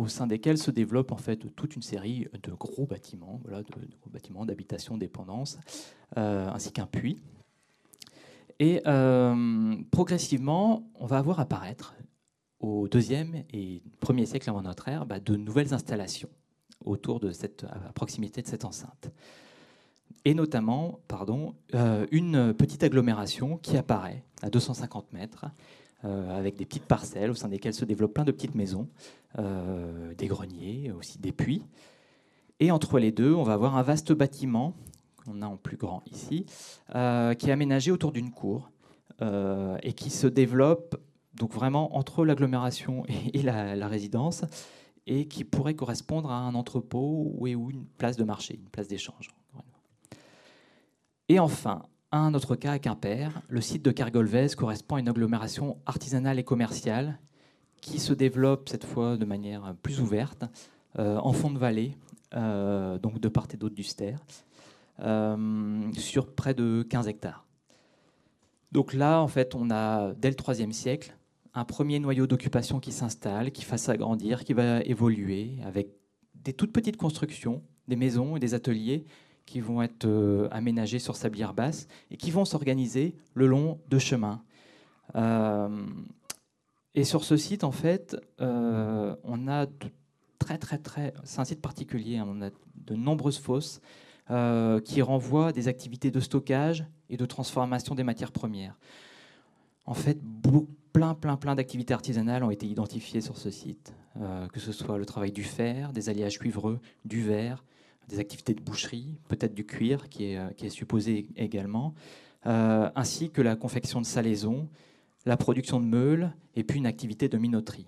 au sein desquels se développe en fait toute une série de gros bâtiments, voilà, de, bâtiments d'habitation, dépendance, euh, ainsi qu'un puits. Et euh, progressivement, on va voir apparaître au deuxième et premier siècle avant notre ère bah, de nouvelles installations autour de cette, à proximité de cette enceinte. Et notamment, pardon, euh, une petite agglomération qui apparaît à 250 mètres, avec des petites parcelles au sein desquelles se développent plein de petites maisons, euh, des greniers, aussi des puits. Et entre les deux, on va avoir un vaste bâtiment, qu'on a en plus grand ici, euh, qui est aménagé autour d'une cour euh, et qui se développe donc vraiment entre l'agglomération et, la, résidence et qui pourrait correspondre à un entrepôt ou une place de marché, une place d'échange. Et enfin, un autre cas à Quimper, le site de Cargolvez correspond à une agglomération artisanale et commerciale qui se développe cette fois de manière plus ouverte euh, en fond de vallée, euh, donc de part et d'autre du Ster, euh, sur près de 15 hectares. Donc là, en fait, on a, dès le IIIe siècle, un premier noyau d'occupation qui s'installe, qui va s'agrandir, qui va évoluer, avec des toutes petites constructions, des maisons et des ateliers qui vont être aménagés sur sablière basse et qui vont s'organiser le long de chemins. Et sur ce site, en fait, euh, on a de très, très, très. C'est un site particulier. Hein. on a de nombreuses fosses euh, qui renvoient des activités de stockage et de transformation des matières premières. En fait, plein, plein, plein d'activités artisanales ont été identifiées sur ce site, euh, que ce soit le travail du fer, des alliages cuivreux, du verre, des activités de boucherie, peut-être du cuir qui est, est supposé également, ainsi que la confection de salaisons la production de meules et puis une activité de minoterie.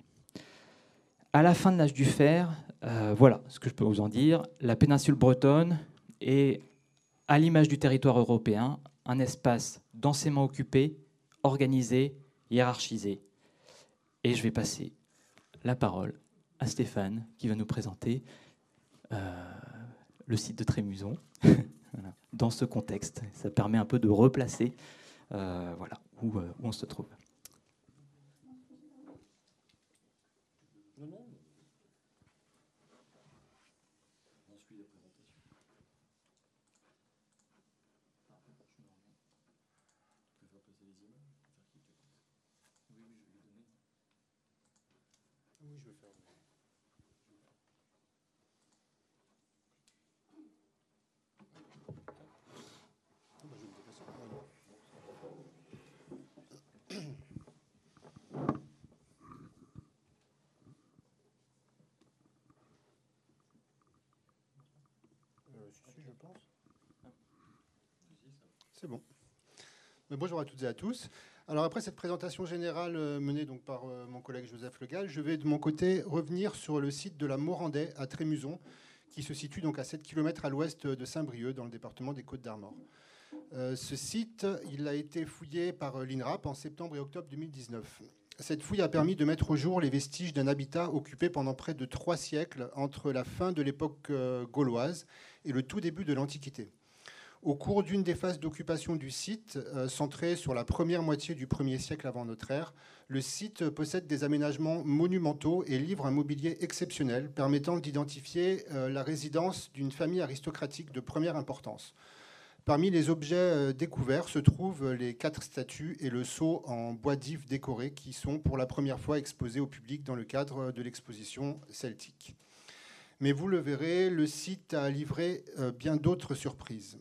À la fin de l'âge du fer, euh, voilà ce que je peux vous en dire. La péninsule bretonne est, à l'image du territoire européen, un espace densément occupé, organisé, hiérarchisé. Et je vais passer la parole à Stéphane qui va nous présenter euh, site de Trémuson dans ce contexte. Ça permet un peu de replacer euh, voilà, où on se trouve. C'est bon. Bonjour à toutes et à tous. Alors après cette présentation générale euh, menée par euh, mon collègue Joseph Legal, je vais de mon côté revenir sur le site de la Morandais à Trémuson, qui se situe donc à 7 km à l'ouest de Saint-Brieuc, dans le département des Côtes d'Armor. Euh, ce site, a été fouillé par l'INRAP en septembre et octobre 2019. Cette fouille a permis de mettre au jour les vestiges d'un habitat occupé pendant près de trois siècles entre la fin de l'époque gauloise et le tout début de l'Antiquité. Au cours d'une des phases d'occupation du site, euh, centrée sur la première moitié du 1er siècle avant notre ère, le site possède des aménagements monumentaux et livre un mobilier exceptionnel permettant d'identifier euh, la résidence d'une famille aristocratique de première importance. Parmi les objets euh, découverts se trouvent les quatre statues et le sceau en bois d'if décoré qui sont pour la première fois exposés au public dans le cadre de l'exposition celtique. Mais vous le verrez, le site a livré bien d'autres surprises.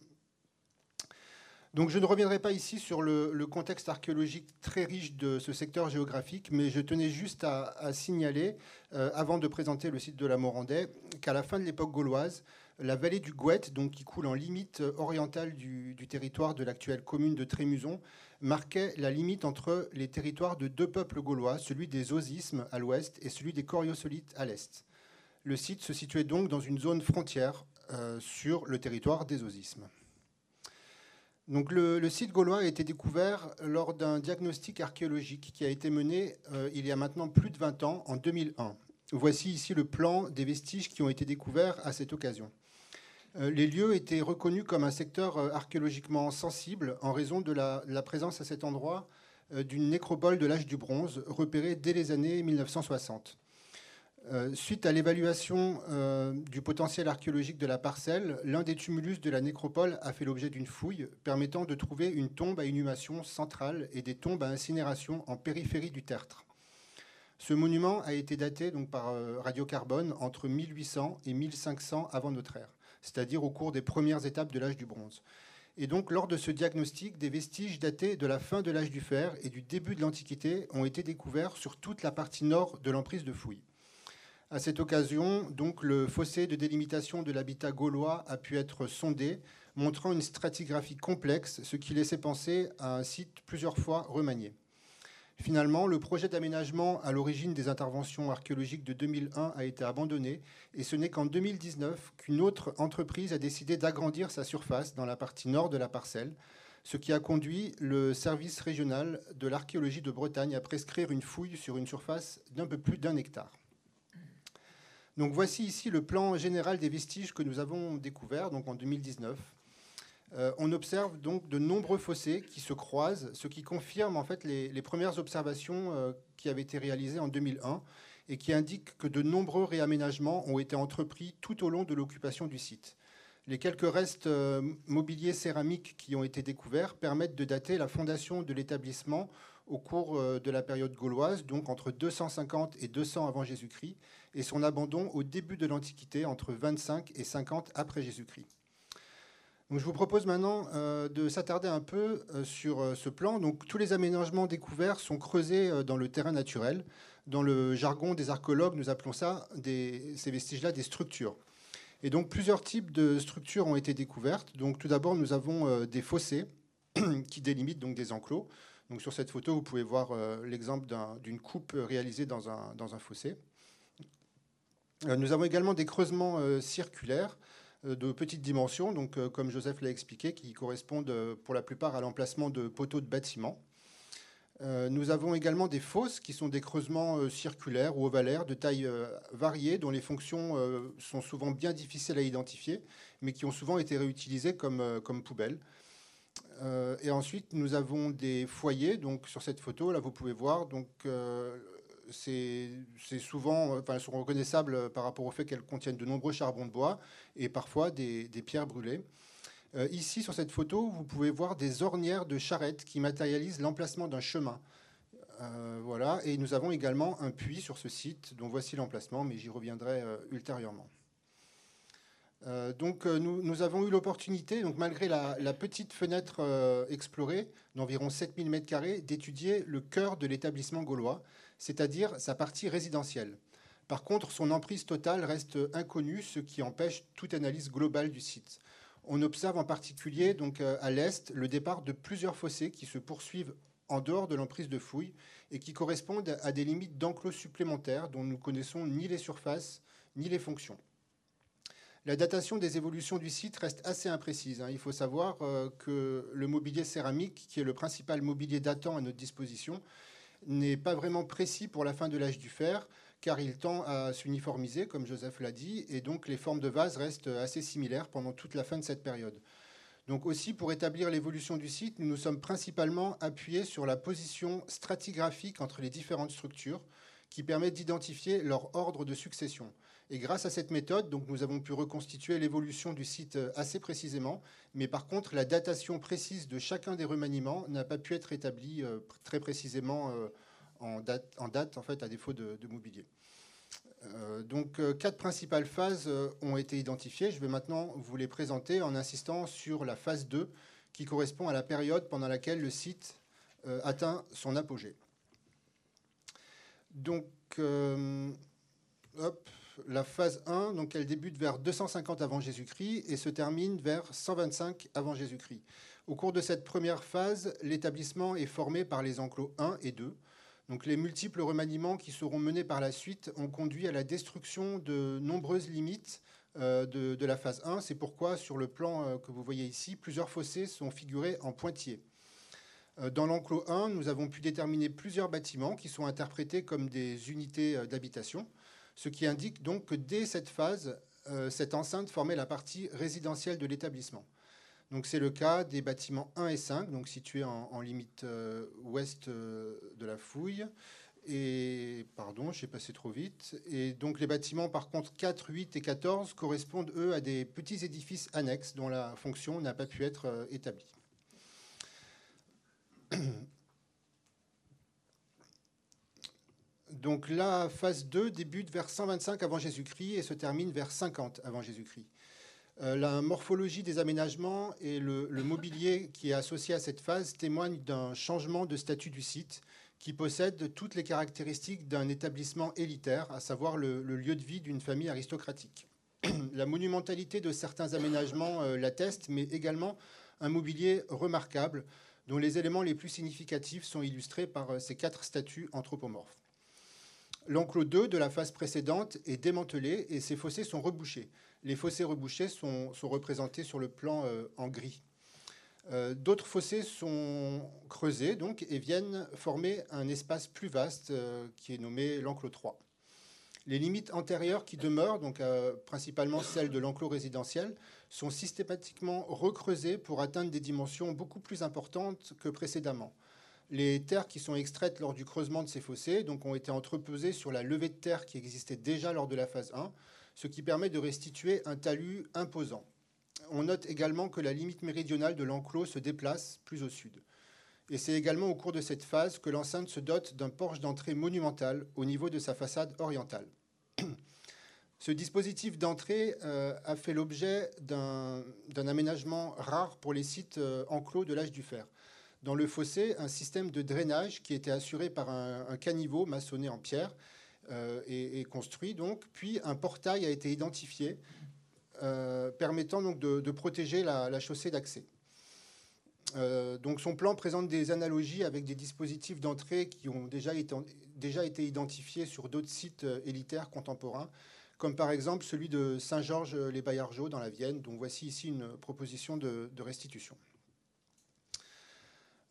Je ne reviendrai pas ici sur le, contexte archéologique très riche de ce secteur géographique, mais je tenais juste à, signaler, euh, avant de présenter le site de la Morandais, qu'à la fin de l'époque gauloise, la vallée du Gouette, donc qui coule en limite orientale du, territoire de l'actuelle commune de Trémuson, marquait la limite entre les territoires de deux peuples gaulois, celui des Osismes à l'ouest et celui des Coriosolites à l'est. Le site se situait donc dans une zone frontière euh, sur le territoire des Osismes. Le, site gaulois a été découvert lors d'un diagnostic archéologique qui a été mené euh, il y a maintenant plus de 20 ans, en 2001. Voici ici le plan des vestiges qui ont été découverts à cette occasion. Euh, les lieux étaient reconnus comme un secteur euh, archéologiquement sensible en raison de la, de la présence à cet endroit d'une nécropole de l'âge du bronze repérée dès les années 1960. Euh, suite à l'évaluation euh, du potentiel archéologique de la parcelle, l'un des tumulus de la nécropole a fait l'objet d'une fouille permettant de trouver une tombe à inhumation centrale et des tombes à incinération en périphérie du tertre. Ce monument a été daté donc, par euh, radiocarbone entre 1800 et 1500 avant notre ère, c'est-à-dire au cours des premières étapes de l'âge du bronze. Et donc, lors de ce diagnostic, des vestiges datés de la fin de l'âge du fer et du début de l'Antiquité ont été découverts sur toute la partie nord de l'emprise de fouilles. À cette occasion, donc, le fossé de délimitation de l'habitat gaulois a pu être sondé, montrant une stratigraphie complexe, ce qui laissait penser à un site plusieurs fois remanié. Finalement, le projet d'aménagement à l'origine des interventions archéologiques de 2001 a été abandonné et ce n'est qu'en 2019 qu'une autre entreprise a décidé d'agrandir sa surface dans la partie nord de la parcelle, ce qui a conduit le service régional de l'archéologie de Bretagne à prescrire une fouille sur une surface d'un peu plus d'un hectare. Donc voici ici le plan général des vestiges que nous avons découverts donc en 2019. Euh, on observe donc de nombreux fossés qui se croisent, ce qui confirme en fait les, premières observations euh, qui avaient été réalisées en 2001 et qui indiquent que de nombreux réaménagements ont été entrepris tout au long de l'occupation du site. Les quelques restes euh, mobiliers céramiques qui ont été découverts permettent de dater la fondation de l'établissement au cours de la période gauloise, donc entre 250 et 200 avant Jésus-Christ, et son abandon au début de l'Antiquité, entre 25 et 50 après Jésus-Christ. Je vous propose maintenant euh, de s'attarder un peu euh, sur euh, ce plan. Donc, tous les aménagements découverts sont creusés dans le terrain naturel. Dans le jargon des archéologues, nous appelons ça des, ces vestiges-là des structures. Et donc plusieurs types de structures ont été découvertes. Donc tout d'abord, nous avons des fossés qui délimitent donc des enclos. Sur cette photo, vous pouvez voir l'exemple d'une coupe réalisée dans un, fossé. Euh, nous avons également des creusements euh, circulaires euh, de petites dimensions, donc, comme Joseph l'a expliqué, qui correspondent pour la plupart à l'emplacement de poteaux de bâtiments. nous avons également des fosses qui sont des creusements circulaires ou ovalaires de taille variée, dont les fonctions sont souvent bien difficiles à identifier, mais qui ont souvent été réutilisées comme poubelles. Et ensuite, nous avons des foyers. Donc, sur cette photo, là, vous pouvez voir donc, c'est souvent, elles sont reconnaissables par rapport au fait qu'elles contiennent de nombreux charbons de bois et parfois des, pierres brûlées. Euh, ici, sur cette photo, vous pouvez voir des ornières de charrettes qui matérialisent l'emplacement d'un chemin. Euh, voilà, et nous avons également un puits sur ce site, dont voici l'emplacement, mais j'y reviendrai euh, donc nous, avons eu l'opportunité, malgré la, petite fenêtre explorée d'environ 7000 m2, d'étudier le cœur de l'établissement gaulois, c'est-à-dire sa partie résidentielle. Par contre, son emprise totale reste inconnue, ce qui empêche toute analyse globale du site. On observe en particulier donc euh, à l'est le départ de plusieurs fossés qui se poursuivent en dehors de l'emprise de fouilles et qui correspondent à des limites d'enclos supplémentaires dont nous connaissons ni les surfaces ni les fonctions. La datation des évolutions du site reste assez imprécise. Hein. Il faut savoir euh, que le mobilier céramique, qui est le principal mobilier datant à notre disposition, n'est pas vraiment précis pour la fin de l'âge du fer, car il tend à s'uniformiser, comme Joseph l'a dit, et donc les formes de vase restent assez similaires pendant toute la fin de cette période. Donc aussi, pour établir l'évolution du site, nous nous sommes principalement appuyés sur la position stratigraphique entre les différentes structures qui permet d'identifier leur ordre de succession. Et grâce à cette méthode, donc, nous avons pu reconstituer l'évolution du site euh, assez précisément, mais par contre, la datation précise de chacun des remaniements n'a pas pu être établie euh, très précisément euh, en date, en, date, à défaut de, mobilier. donc, quatre principales phases ont été identifiées. Je vais maintenant vous les présenter en insistant sur la phase 2, qui correspond à la période pendant laquelle le site atteint son apogée. Donc, hop, la phase 1, donc elle débute vers 250 avant Jésus-Christ et se termine vers 125 avant Jésus-Christ. Au cours de cette première phase, l'établissement est formé par les enclos 1 et 2. Donc les multiples remaniements qui seront menés par la suite ont conduit à la destruction de nombreuses limites euh, de, la phase 1. C'est pourquoi sur le plan euh, que vous voyez ici, plusieurs fossés sont figurés en pointillés. Euh, dans l'enclos 1, nous avons pu déterminer plusieurs bâtiments qui sont interprétés comme des unités d'habitation ce qui indique donc que dès cette phase, euh, cette enceinte formait la partie résidentielle de l'établissement. Donc c'est le cas des bâtiments 1 et 5, donc situés en, limite euh, ouest euh, de la fouille. Et pardon, j'ai passé trop vite. Et donc les bâtiments par contre 4, 8 et 14 correspondent eux à des petits édifices annexes dont la fonction n'a pas pu être établie. Donc la phase 2 débute vers 125 avant Jésus-Christ et se termine vers 50 avant Jésus-Christ. Euh, la morphologie des aménagements et le, mobilier qui est associé à cette phase témoignent d'un changement de statut du site qui possède toutes les caractéristiques d'un établissement élitaire, à savoir le, lieu de vie d'une famille aristocratique. la monumentalité de certains aménagements euh, l'atteste, mais également un mobilier remarquable dont les éléments les plus significatifs sont illustrés par euh, ces quatre statues anthropomorphes. L'enclos 2 de la phase précédente est démantelé et ces fossés sont rebouchés. Les fossés rebouchés sont, représentés sur le plan euh, en gris. Euh, d'autres fossés sont creusés donc, et viennent former un espace plus vaste euh, qui est nommé l'enclos 3. Les limites antérieures qui demeurent, donc principalement celles de l'enclos résidentiel, sont systématiquement recreusées pour atteindre des dimensions beaucoup plus importantes que précédemment. Les terres qui sont extraites lors du creusement de ces fossés ont été entrepesées sur la levée de terre qui existait déjà lors de la phase 1, ce qui permet de restituer un talus imposant. On note également que la limite méridionale de l'enclos se déplace plus au sud. Et c'est également au cours de cette phase que l'enceinte se dote d'un porche d'entrée monumental au niveau de sa façade orientale. Ce dispositif d'entrée euh, a fait l'objet d'un aménagement rare pour les sites euh, enclos de l'âge du fer dans le fossé un système de drainage qui était assuré par un, caniveau maçonné en pierre euh, et, construit donc. Puis un portail a été identifié euh, permettant donc de, protéger la, chaussée d'accès. Euh, donc son plan présente des analogies avec des dispositifs d'entrée qui ont déjà été, déjà été identifiés sur d'autres sites élitaires contemporains, comme par exemple celui de Saint-Georges-les-Baillargeaux dans la Vienne. Voici ici une proposition de restitution.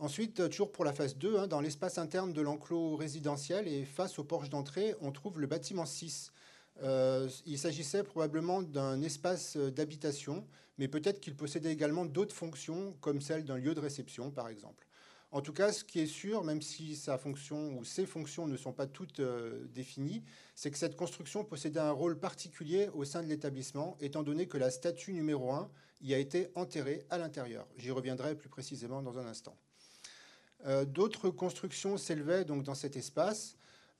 Ensuite, toujours pour la phase 2, hein, dans l'espace interne de l'enclos résidentiel et face au porche d'entrée, on trouve le bâtiment 6. Euh, il s'agissait probablement d'un espace d'habitation, mais peut-être qu'il possédait également d'autres fonctions, comme celle d'un lieu de réception, par exemple. En tout cas, ce qui est sûr, même si sa fonction ou ses fonctions ne sont pas toutes euh, définies, c'est que cette construction possédait un rôle particulier au sein de l'établissement, étant donné que la statue numéro 1 y a été enterrée à l'intérieur. J'y reviendrai plus précisément dans un instant. Euh, d'autres constructions s'élevaient donc dans cet espace.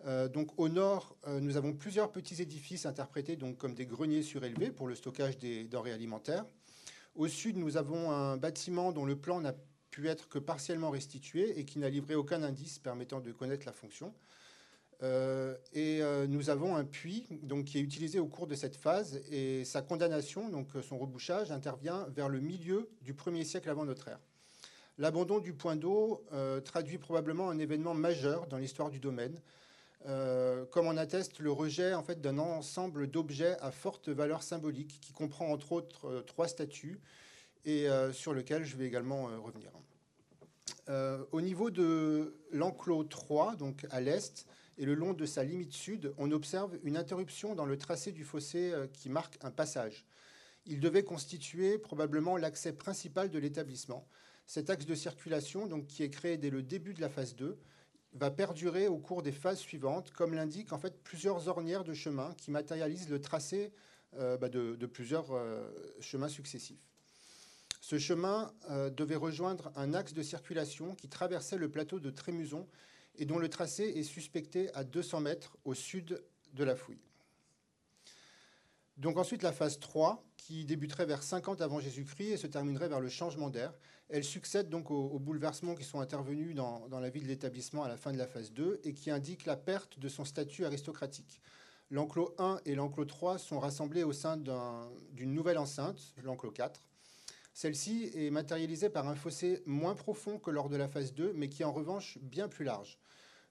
Euh, donc au nord, euh, nous avons plusieurs petits édifices interprétés donc comme des greniers surélevés pour le stockage des denrées alimentaires. Au sud, nous avons un bâtiment dont le plan n'a pu être que partiellement restitué et qui n'a livré aucun indice permettant de connaître la fonction. et nous avons un puits donc, qui est utilisé au cours de cette phase et sa condamnation, donc son rebouchage, intervient vers le milieu du 1er siècle avant notre ère. L'abandon du point d'eau euh, traduit probablement un événement majeur dans l'histoire du domaine, euh, comme en atteste le rejet en fait, d'un ensemble d'objets à forte valeur symbolique qui comprend entre autres euh, trois statues et sur lequel je vais également revenir. au niveau de l'enclos 3, donc à l'est, et le long de sa limite sud, on observe une interruption dans le tracé du fossé qui marque un passage. Il devait constituer probablement l'accès principal de l'établissement. Cet axe de circulation, qui est créé dès le début de la phase 2, va perdurer au cours des phases suivantes, comme l'indiquent en fait plusieurs ornières de chemin qui matérialisent le tracé euh, bah, de, plusieurs euh, chemins successifs. Ce chemin euh, devait rejoindre un axe de circulation qui traversait le plateau de Trémuson et dont le tracé est suspecté à 200 mètres au sud de la fouille. Donc ensuite la phase 3, qui débuterait vers 50 avant Jésus-Christ et se terminerait vers le changement d'air. Elle succède donc aux, bouleversements qui sont intervenus dans, la vie de l'établissement à la fin de la phase 2 et qui indiquent la perte de son statut aristocratique. L'enclos 1 et l'enclos 3 sont rassemblés au sein d'une nouvelle enceinte, l'enclos 4. Celle-ci est matérialisée par un fossé moins profond que lors de la phase 2, mais qui est en revanche bien plus large.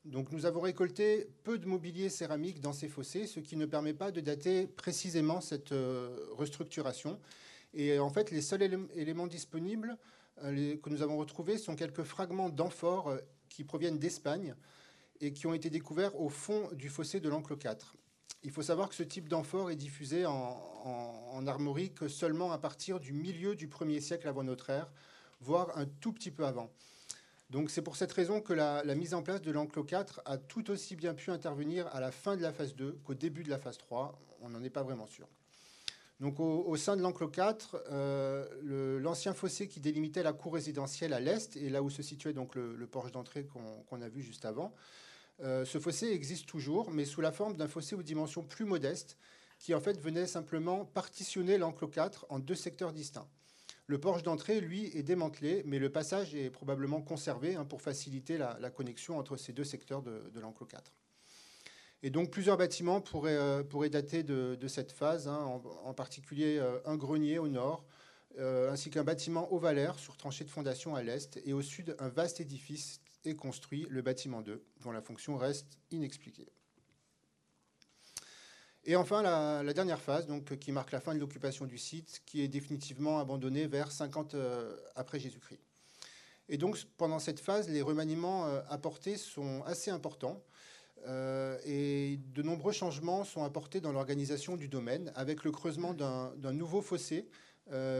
Donc nous avons récolté peu de mobilier céramique dans ces fossés, ce qui ne permet pas de dater précisément cette euh, restructuration. Et en fait, les seuls éléments disponibles euh, que nous avons retrouvés sont quelques fragments d'amphores euh, qui proviennent d'Espagne et qui ont été découverts au fond du fossé de l'enclos 4. Il faut savoir que ce type d'amphore est diffusé en, en, armorique seulement à partir du milieu du 1er siècle avant notre ère, voire un tout petit peu avant. Donc c'est pour cette raison que la, mise en place de l'enclos 4 a tout aussi bien pu intervenir à la fin de la phase 2 qu'au début de la phase 3. On n'en est pas vraiment sûr. Au, sein de l'enclos 4, euh, l'ancien fossé qui délimitait la cour résidentielle à l'est et là où se situait donc le, porche d'entrée qu'on a vu juste avant, euh, ce fossé existe toujours, mais sous la forme d'un fossé aux dimensions plus modestes, qui en fait venait simplement partitionner l'enclos 4 en deux secteurs distincts. Le porche d'entrée, lui, est démantelé, mais le passage est probablement conservé hein, pour faciliter la, connexion entre ces deux secteurs de, l'enclos 4. Et donc plusieurs bâtiments pourraient, euh, dater de, cette phase, hein, en, particulier euh, un grenier au nord, euh, ainsi qu'un bâtiment ovalaire sur tranchée de fondation à l'est, et au sud un vaste édifice est construit, le bâtiment 2, dont la fonction reste inexpliquée. Et enfin, la, dernière phase, qui marque la fin de l'occupation du site, qui est définitivement abandonné vers 50 euh, après Jésus-Christ. Et donc, pendant cette phase, les remaniements euh, apportés sont assez importants. Euh, et de nombreux changements sont apportés dans l'organisation du domaine, avec le creusement d'un nouveau fossé,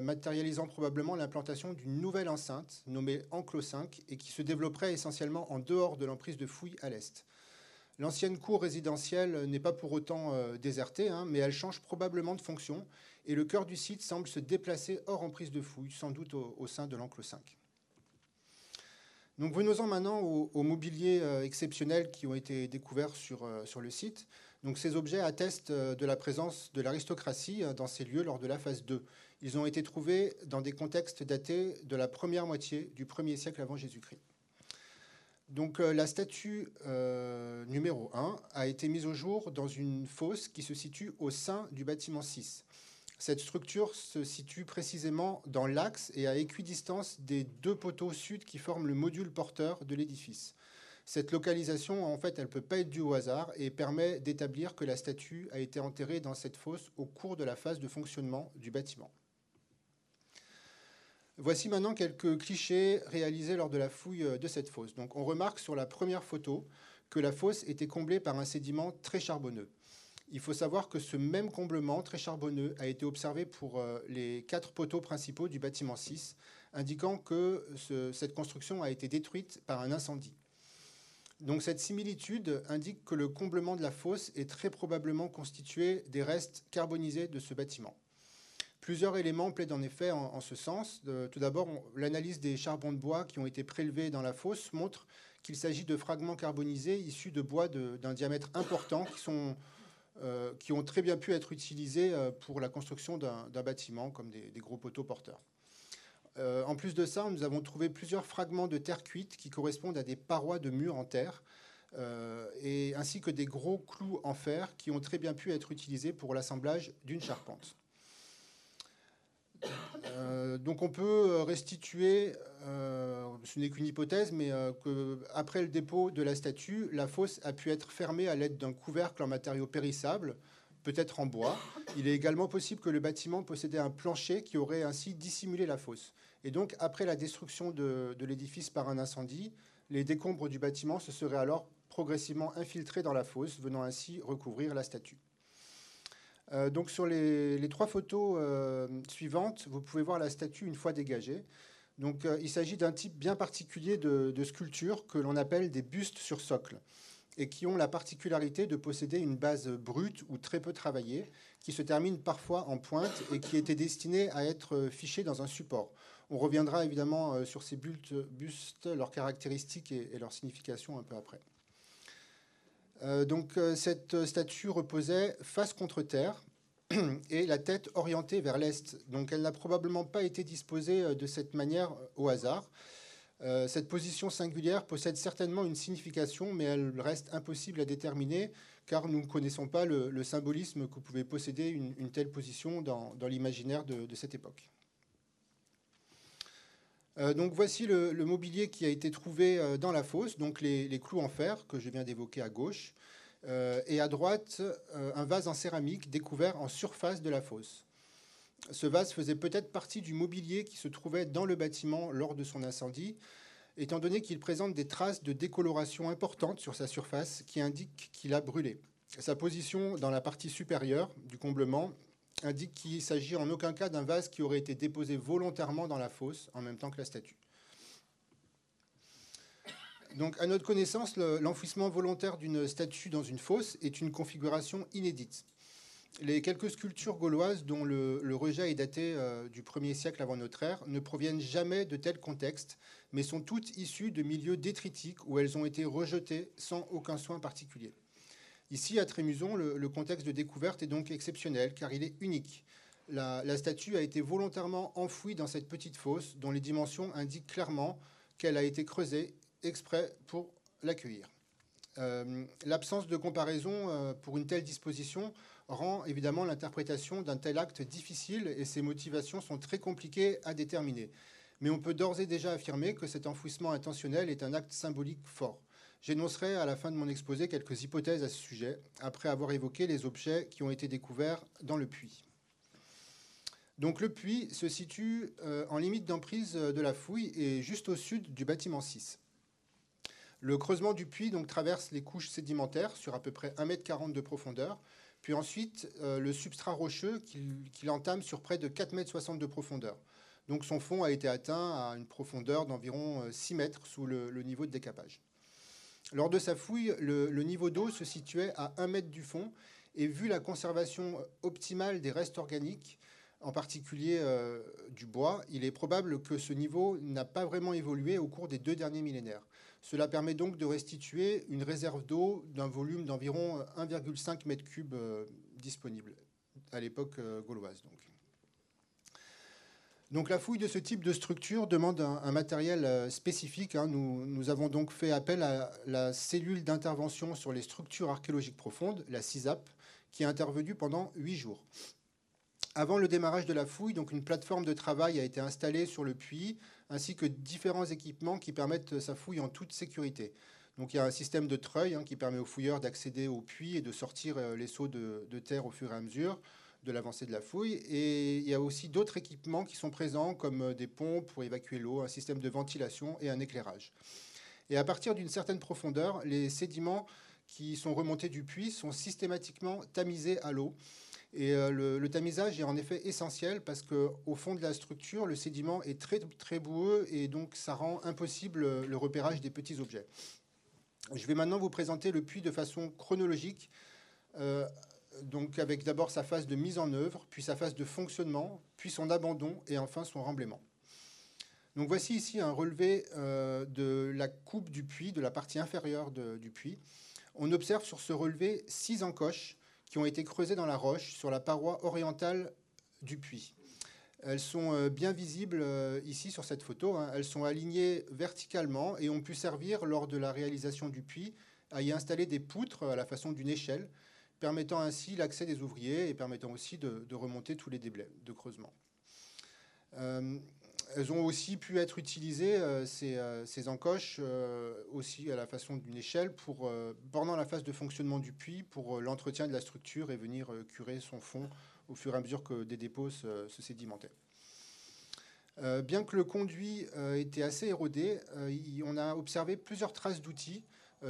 matérialisant probablement l'implantation d'une nouvelle enceinte nommée Enclos 5 et qui se développerait essentiellement en dehors de l'emprise de fouilles à l'est. L'ancienne cour résidentielle n'est pas pour autant euh, désertée, hein, mais elle change probablement de fonction et le cœur du site semble se déplacer hors emprise de fouilles, sans doute au, sein de l'enclos 5. Donc venons-en maintenant aux, mobiliers euh, exceptionnels qui ont été découverts sur, euh, sur le site. Donc ces objets attestent de la présence de l'aristocratie dans ces lieux lors de la phase 2. Ils ont été trouvés dans des contextes datés de la première moitié du 1er siècle avant Jésus-Christ. Donc euh, la statue euh, numéro 1 a été mise au jour dans une fosse qui se situe au sein du bâtiment 6. Cette structure se situe précisément dans l'axe et à équidistance des deux poteaux sud qui forment le module porteur de l'édifice. Cette localisation, en fait, elle ne peut pas être due au hasard et permet d'établir que la statue a été enterrée dans cette fosse au cours de la phase de fonctionnement du bâtiment. Voici maintenant quelques clichés réalisés lors de la fouille euh, de cette fosse. On remarque sur la première photo que la fosse était comblée par un sédiment très charbonneux. Il faut savoir que ce même comblement très charbonneux a été observé pour euh, les quatre poteaux principaux du bâtiment 6, indiquant que cette construction a été détruite par un incendie. Cette similitude indique que le comblement de la fosse est très probablement constitué des restes carbonisés de ce bâtiment. Plusieurs éléments plaident en effet en, ce sens. tout d'abord, l'analyse des charbons de bois qui ont été prélevés dans la fosse montre qu'il s'agit de fragments carbonisés issus de bois d'un diamètre important qui, sont, euh, ont très bien pu être utilisés euh, pour la construction d'un bâtiment, comme des, gros poteaux porteurs. Euh, en plus de ça, nous avons trouvé plusieurs fragments de terre cuite qui correspondent à des parois de murs en terre, ainsi que des gros clous en fer qui ont très bien pu être utilisés pour l'assemblage d'une charpente. Euh, donc on peut restituer, euh, ce n'est qu'une hypothèse, mais euh, qu'après le dépôt de la statue, la fosse a pu être fermée à l'aide d'un couvercle en matériaux périssables, peut-être en bois. Il est également possible que le bâtiment possédait un plancher qui aurait ainsi dissimulé la fosse. Et donc après la destruction de, de l'édifice par un incendie, les décombres du bâtiment se seraient alors progressivement infiltrés dans la fosse, venant ainsi recouvrir la statue. Donc sur les, trois photos suivantes, vous pouvez voir la statue une fois dégagée. Donc il s'agit d'un type bien particulier de, sculpture que l'on appelle des bustes sur socle et qui ont la particularité de posséder une base brute ou très peu travaillée, qui se termine parfois en pointe et qui était destinée à être fichée dans un support. On reviendra évidemment euh, sur ces bustes, leurs caractéristiques et, leur signification un peu après. Euh, donc euh, cette statue reposait face contre terre et la tête orientée vers l'est. Donc elle n'a probablement pas été disposée de cette manière au hasard. Euh, cette position singulière possède certainement une signification, mais elle reste impossible à déterminer, car nous ne connaissons pas le, symbolisme que pouvait posséder une, telle position dans, l'imaginaire de, cette époque. Euh, donc voici le, mobilier qui a été trouvé euh, dans la fosse, donc les, clous en fer que je viens d'évoquer à gauche, et à droite un vase en céramique découvert en surface de la fosse. Ce vase faisait peut-être partie du mobilier qui se trouvait dans le bâtiment lors de son incendie, étant donné qu'il présente des traces de décoloration importantes sur sa surface qui indiquent qu'il a brûlé. Sa position dans la partie supérieure du comblement indique qu'il s'agit en aucun cas d'un vase qui aurait été déposé volontairement dans la fosse en même temps que la statue. Donc, à notre connaissance, l'enfouissement volontaire d'une statue dans une fosse est une configuration inédite. Les quelques sculptures gauloises dont le, rejet est daté euh, du 1er siècle avant notre ère ne proviennent jamais de tels contextes, mais sont toutes issues de milieux détritiques où elles ont été rejetées sans aucun soin particulier. Ici, à Trémuson, le, contexte de découverte est donc exceptionnel car il est unique. La, statue a été volontairement enfouie dans cette petite fosse dont les dimensions indiquent clairement qu'elle a été creusée exprès pour l'accueillir. Euh, l'absence de comparaison euh, pour une telle disposition rend évidemment l'interprétation d'un tel acte difficile et ses motivations sont très compliquées à déterminer. Mais on peut d'ores et déjà affirmer que cet enfouissement intentionnel est un acte symbolique fort. J'énoncerai à la fin de mon exposé quelques hypothèses à ce sujet, après avoir évoqué les objets qui ont été découverts dans le puits. Donc le puits se situe euh, en limite d'emprise de la fouille et juste au sud du bâtiment 6. Le creusement du puits donc, traverse les couches sédimentaires sur à peu près 1,40 m de profondeur, puis ensuite euh, le substrat rocheux qu'il entame sur près de 4,60 m de profondeur. Donc son fond a été atteint à une profondeur d'environ 6 euh, mètres sous le, niveau de décapage. Lors de sa fouille, le, niveau d'eau se situait à 1 mètre du fond et vu la conservation optimale des restes organiques, en particulier euh, du bois, il est probable que ce niveau n'a pas vraiment évolué au cours des deux derniers millénaires. Cela permet donc de restituer une réserve d'eau d'un volume d'environ 1,5 m3 euh, disponible à l'époque euh, gauloise. Donc. Donc la fouille de ce type de structure demande un, matériel euh, spécifique. Hein. Nous, avons donc fait appel à la cellule d'intervention sur les structures archéologiques profondes, la CISAP, qui a intervenu pendant huit jours. Avant le démarrage de la fouille, donc une plateforme de travail a été installée sur le puits, ainsi que différents équipements qui permettent sa fouille en toute sécurité. Donc il y a un système de treuil hein, qui permet aux fouilleurs d'accéder au puits et de sortir euh, les seaux de, terre au fur et à mesure de l'avancée de la fouille. Et il y a aussi d'autres équipements qui sont présents, comme euh, des pompes pour évacuer l'eau, un système de ventilation et un éclairage. Et à partir d'une certaine profondeur, les sédiments qui sont remontés du puits sont systématiquement tamisés à l'eau et euh, le, tamisage est en effet essentiel parce qu'au fond de la structure, le sédiment est très, très boueux et donc ça rend impossible le repérage des petits objets. Je vais maintenant vous présenter le puits de façon chronologique, euh, donc avec d'abord sa phase de mise en œuvre, puis sa phase de fonctionnement, puis son abandon et enfin son remblaiement. Donc voici ici un relevé euh, de la coupe du puits, de la partie inférieure du puits. On observe sur ce relevé six encoches qui ont été creusées dans la roche sur la paroi orientale du puits. Elles sont euh, bien visibles euh, ici sur cette photo. Hein. Elles sont alignées verticalement et ont pu servir lors de la réalisation du puits à y installer des poutres à la façon d'une échelle, permettant ainsi l'accès des ouvriers et permettant aussi de, remonter tous les déblais de creusement. Euh, elles ont aussi pu être utilisées, euh, euh, ces, encoches, aussi à la façon d'une échelle, pour, pendant la phase de fonctionnement du puits, pour l'entretien de la structure et venir curer son fond au fur et à mesure que des dépôts se, sédimentaient. bien que le conduit était assez érodé, on a observé plusieurs traces d'outils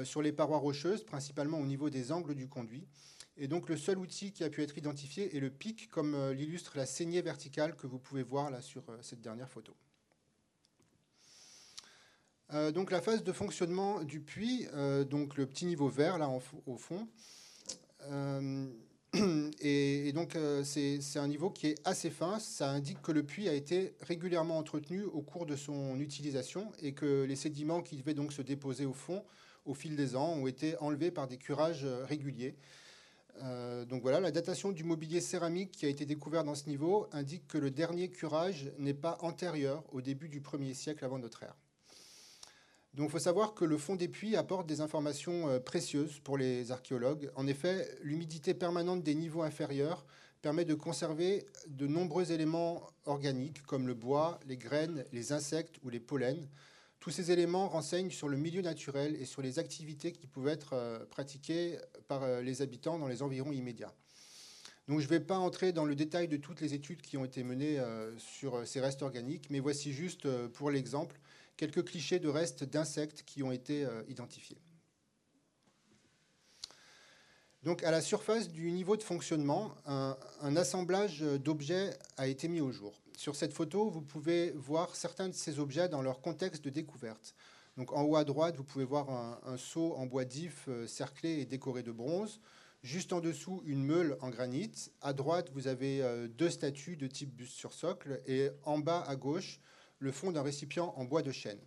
sur les parois rocheuses, principalement au niveau des angles du conduit. Et donc le seul outil qui a pu être identifié est le pic, comme l'illustre la saignée verticale que vous pouvez voir là sur cette dernière photo. donc la phase de fonctionnement du puits, donc le petit niveau vert là au fond, et, donc, euh, c'est un niveau qui est assez fin. Ça indique que le puits a été régulièrement entretenu au cours de son utilisation et que les sédiments qui devaient donc se déposer au fond au fil des ans ont été enlevés par des curages euh, réguliers. Euh, donc voilà, la datation du mobilier céramique qui a été découvert dans ce niveau indique que le dernier curage n'est pas antérieur au début du 1er siècle avant notre ère. Il faut savoir que le fond des puits apporte des informations euh, précieuses pour les archéologues. En effet, l'humidité permanente des niveaux inférieurs permet de conserver de nombreux éléments organiques comme le bois, les graines, les insectes ou les pollens. Tous ces éléments renseignent sur le milieu naturel et sur les activités qui pouvaient être euh, pratiquées par euh, les habitants dans les environs immédiats. Je ne vais pas entrer dans le détail de toutes les études qui ont été menées sur ces restes organiques, mais voici juste pour l'exemple quelques clichés de restes d'insectes qui ont été euh, identifiés. Donc à la surface du niveau de fonctionnement, un, assemblage d'objets a été mis au jour. Sur cette photo, vous pouvez voir certains de ces objets dans leur contexte de découverte. Donc en haut à droite, vous pouvez voir un, seau en bois d'if euh, cerclé et décoré de bronze. Juste en dessous, une meule en granit. À droite, vous avez euh, deux statues de type buste sur socle. Et en bas à gauche, le fond d'un récipient en bois de chêne.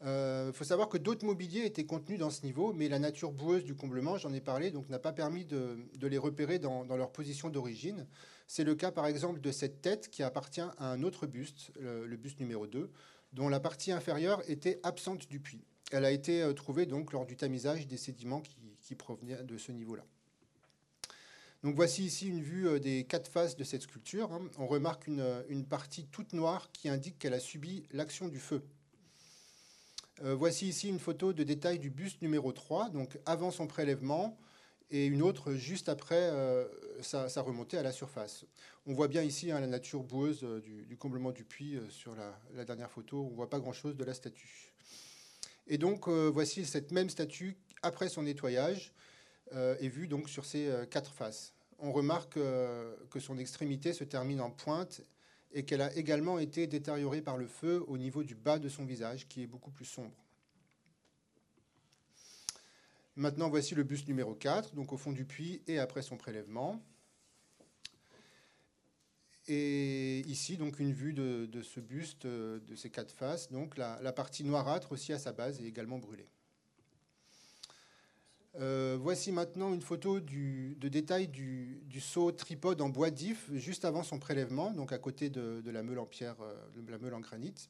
Il euh, faut savoir que d'autres mobiliers étaient contenus dans ce niveau, mais la nature boueuse du comblement, j'en ai parlé, donc n'a pas permis de, les repérer dans, leur position d'origine. C'est le cas par exemple de cette tête qui appartient à un autre buste, le, buste numéro 2, dont la partie inférieure était absente du puits. Elle a été euh, trouvée donc lors du tamisage des sédiments qui provenaient de ce niveau-là. Voici ici une vue euh, des quatre faces de cette sculpture. Hein. On remarque euh, une, partie toute noire qui indique qu'elle a subi l'action du feu. Voici ici une photo de détail du buste numéro 3, donc avant son prélèvement, et une autre juste après sa, remontée à la surface. On voit bien ici hein, la nature boueuse du, comblement du puits sur la, dernière photo. On ne voit pas grand-chose de la statue. Et donc voici cette même statue après son nettoyage est vue donc sur ces quatre faces on remarque euh, que son extrémité se termine en pointe et qu'elle a également été détériorée par le feu au niveau du bas de son visage, qui est beaucoup plus sombre. Maintenant, voici le buste numéro 4, donc au fond du puits et après son prélèvement. Et ici, donc, une vue de, ce buste, euh, de ces quatre faces. Donc, la partie noirâtre aussi à sa base est également brûlée. Euh, voici maintenant une photo de détail du, seau tripode en bois d'if juste avant son prélèvement, donc à côté de, la meule en pierre, euh, de la meule en granit.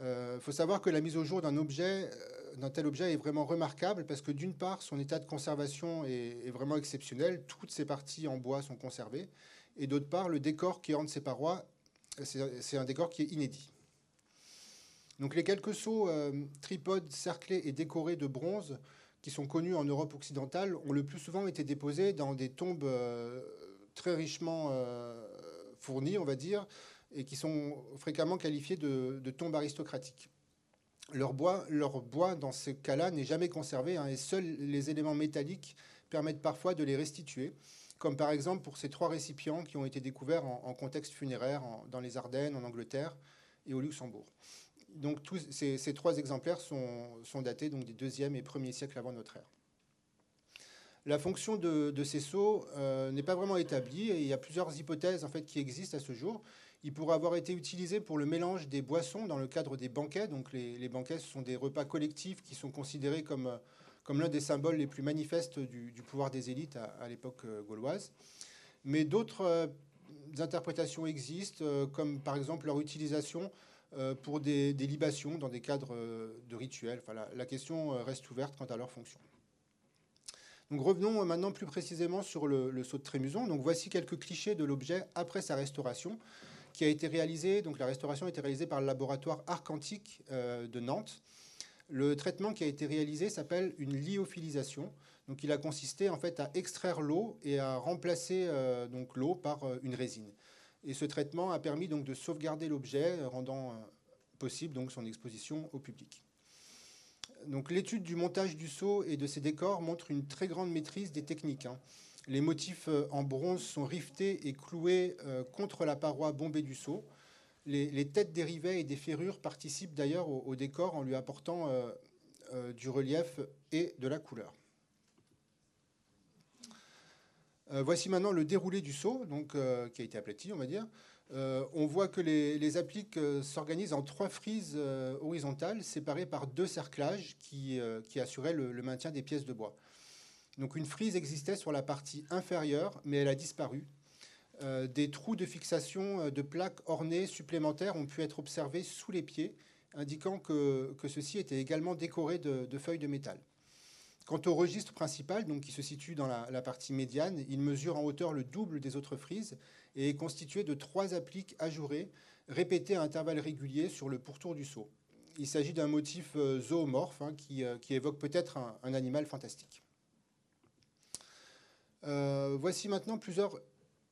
Il faut savoir que la mise au jour d'un objet, d'un tel objet est vraiment remarquable parce que d'une part, son état de conservation est, vraiment exceptionnel, toutes ses parties en bois sont conservées, et d'autre part, le décor qui orne ses parois, c'est un décor qui est inédit. Donc les quelques seaux tripodes cerclés et décorés de bronze qui sont connus en Europe occidentale ont le plus souvent été déposés dans des tombes euh, très richement euh, fournies, on va dire, et qui sont fréquemment qualifiées de, tombes aristocratiques. Leur bois, leur bois dans ce cas-là, n'est jamais conservé, hein, et seuls les éléments métalliques permettent parfois de les restituer, comme par exemple pour ces trois récipients qui ont été découverts en, contexte funéraire dans les Ardennes, en Angleterre et au Luxembourg donc tous ces, trois exemplaires sont, datés donc, des deuxième et premier siècles avant notre ère. La fonction de, ces sceaux euh, n'est pas vraiment établie et il y a plusieurs hypothèses en fait, qui existent à ce jour. Ils pourraient avoir été utilisés pour le mélange des boissons dans le cadre des banquets. Donc les, banquets, ce sont des repas collectifs qui sont considérés comme, comme l'un des symboles les plus manifestes du, pouvoir des élites à, l'époque euh, gauloise. Mais d'autres euh, interprétations existent, comme par exemple leur utilisation euh, pour des, libations dans des cadres euh, de rituels. Enfin, la, question euh, reste ouverte quant à leur fonction. Donc revenons maintenant plus précisément sur le, le saut de Trémuson. Donc voici quelques clichés de l'objet après sa restauration, qui a été réalisée. Donc la restauration a été réalisée par le laboratoire Arcantique de Nantes. Le traitement qui a été réalisé s'appelle une lyophilisation. Donc il a consisté en fait à extraire l'eau et à remplacer donc l'eau par une résine. Et ce traitement a permis donc de sauvegarder l'objet, rendant euh, possible donc son exposition au public. Donc l'étude du montage du sceau et de ses décors montre une très grande maîtrise des techniques. Hein. Les motifs euh, en bronze sont riftés et cloués euh, contre la paroi bombée du sceau. Les, têtes des rivets et des ferrures participent d'ailleurs au, décor en lui apportant du relief et de la couleur. voici maintenant le déroulé du donc, qui a été aplati, on va dire. Euh, on voit que les, appliques euh, s'organisent en trois frises euh, horizontales séparées par deux cerclages qui, assuraient le, maintien des pièces de bois. Une frise existait sur la partie inférieure, mais elle a disparu. des trous de fixation de plaques ornées supplémentaires ont pu être observés sous les pieds, indiquant que, ceux-ci étaient également décorés de, feuilles de métal. Quant au registre principal, qui se situe dans la, partie médiane, il mesure en hauteur le double des autres frises et est constitué de trois appliques ajourées répétées à intervalles réguliers sur le pourtour du seau. Il s'agit d'un motif euh, zoomorphe hein, euh, qui, évoque peut-être un, animal fantastique. Euh, voici maintenant plusieurs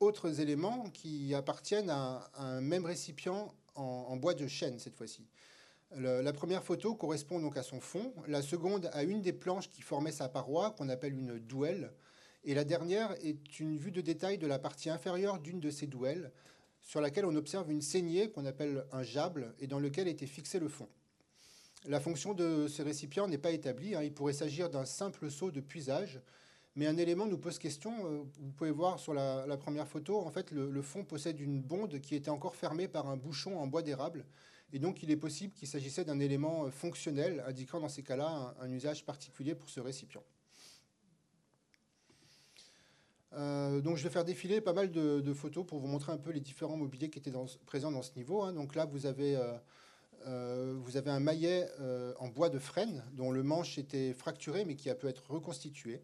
autres éléments qui appartiennent à, un même récipient en, bois de chêne cette fois-ci. La première photo correspond donc à son fond, la seconde à une des planches qui formaient sa paroi, qu'on appelle une douelle, et la dernière est une vue de détail de la partie inférieure d'une de ces douelles, sur laquelle on observe une saignée qu'on appelle un jable et dans lequel était fixé le fond. La fonction de ce récipient n'est pas établie. Hein. Il pourrait s'agir d'un simple seau de puisage, mais un élément nous pose question. Euh, vous pouvez voir sur la, première photo, en fait, le, fond possède une bonde qui était encore fermée par un bouchon en bois d'érable. Et donc, il est possible qu'il s'agissait d'un élément euh, fonctionnel, indiquant dans ces cas-là un usage particulier pour ce récipient. Euh, donc je vais faire défiler pas mal de, photos pour vous montrer un peu les différents mobiliers qui étaient présents dans ce niveau. Hein. Donc là, vous avez, vous avez un maillet en bois de frêne dont le manche était fracturé mais qui a pu être reconstitué.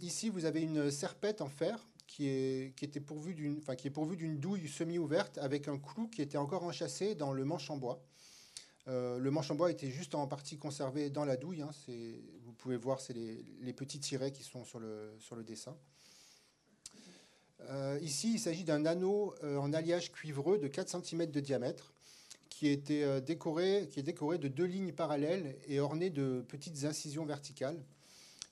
Ici, vous avez une serpette en fer qui est, était pourvue d'une, douille semi-ouverte avec un clou qui était encore enchâssé dans le manche en bois. Euh, le manche en bois était juste en partie conservé dans la douille. Hein. vous pouvez voir, c'est les, petits tirets qui sont sur le, dessin. Euh, ici, il s'agit d'un anneau euh, en alliage cuivreux de 4 cm de diamètre qui est décoré de deux lignes parallèles et orné de petites incisions verticales.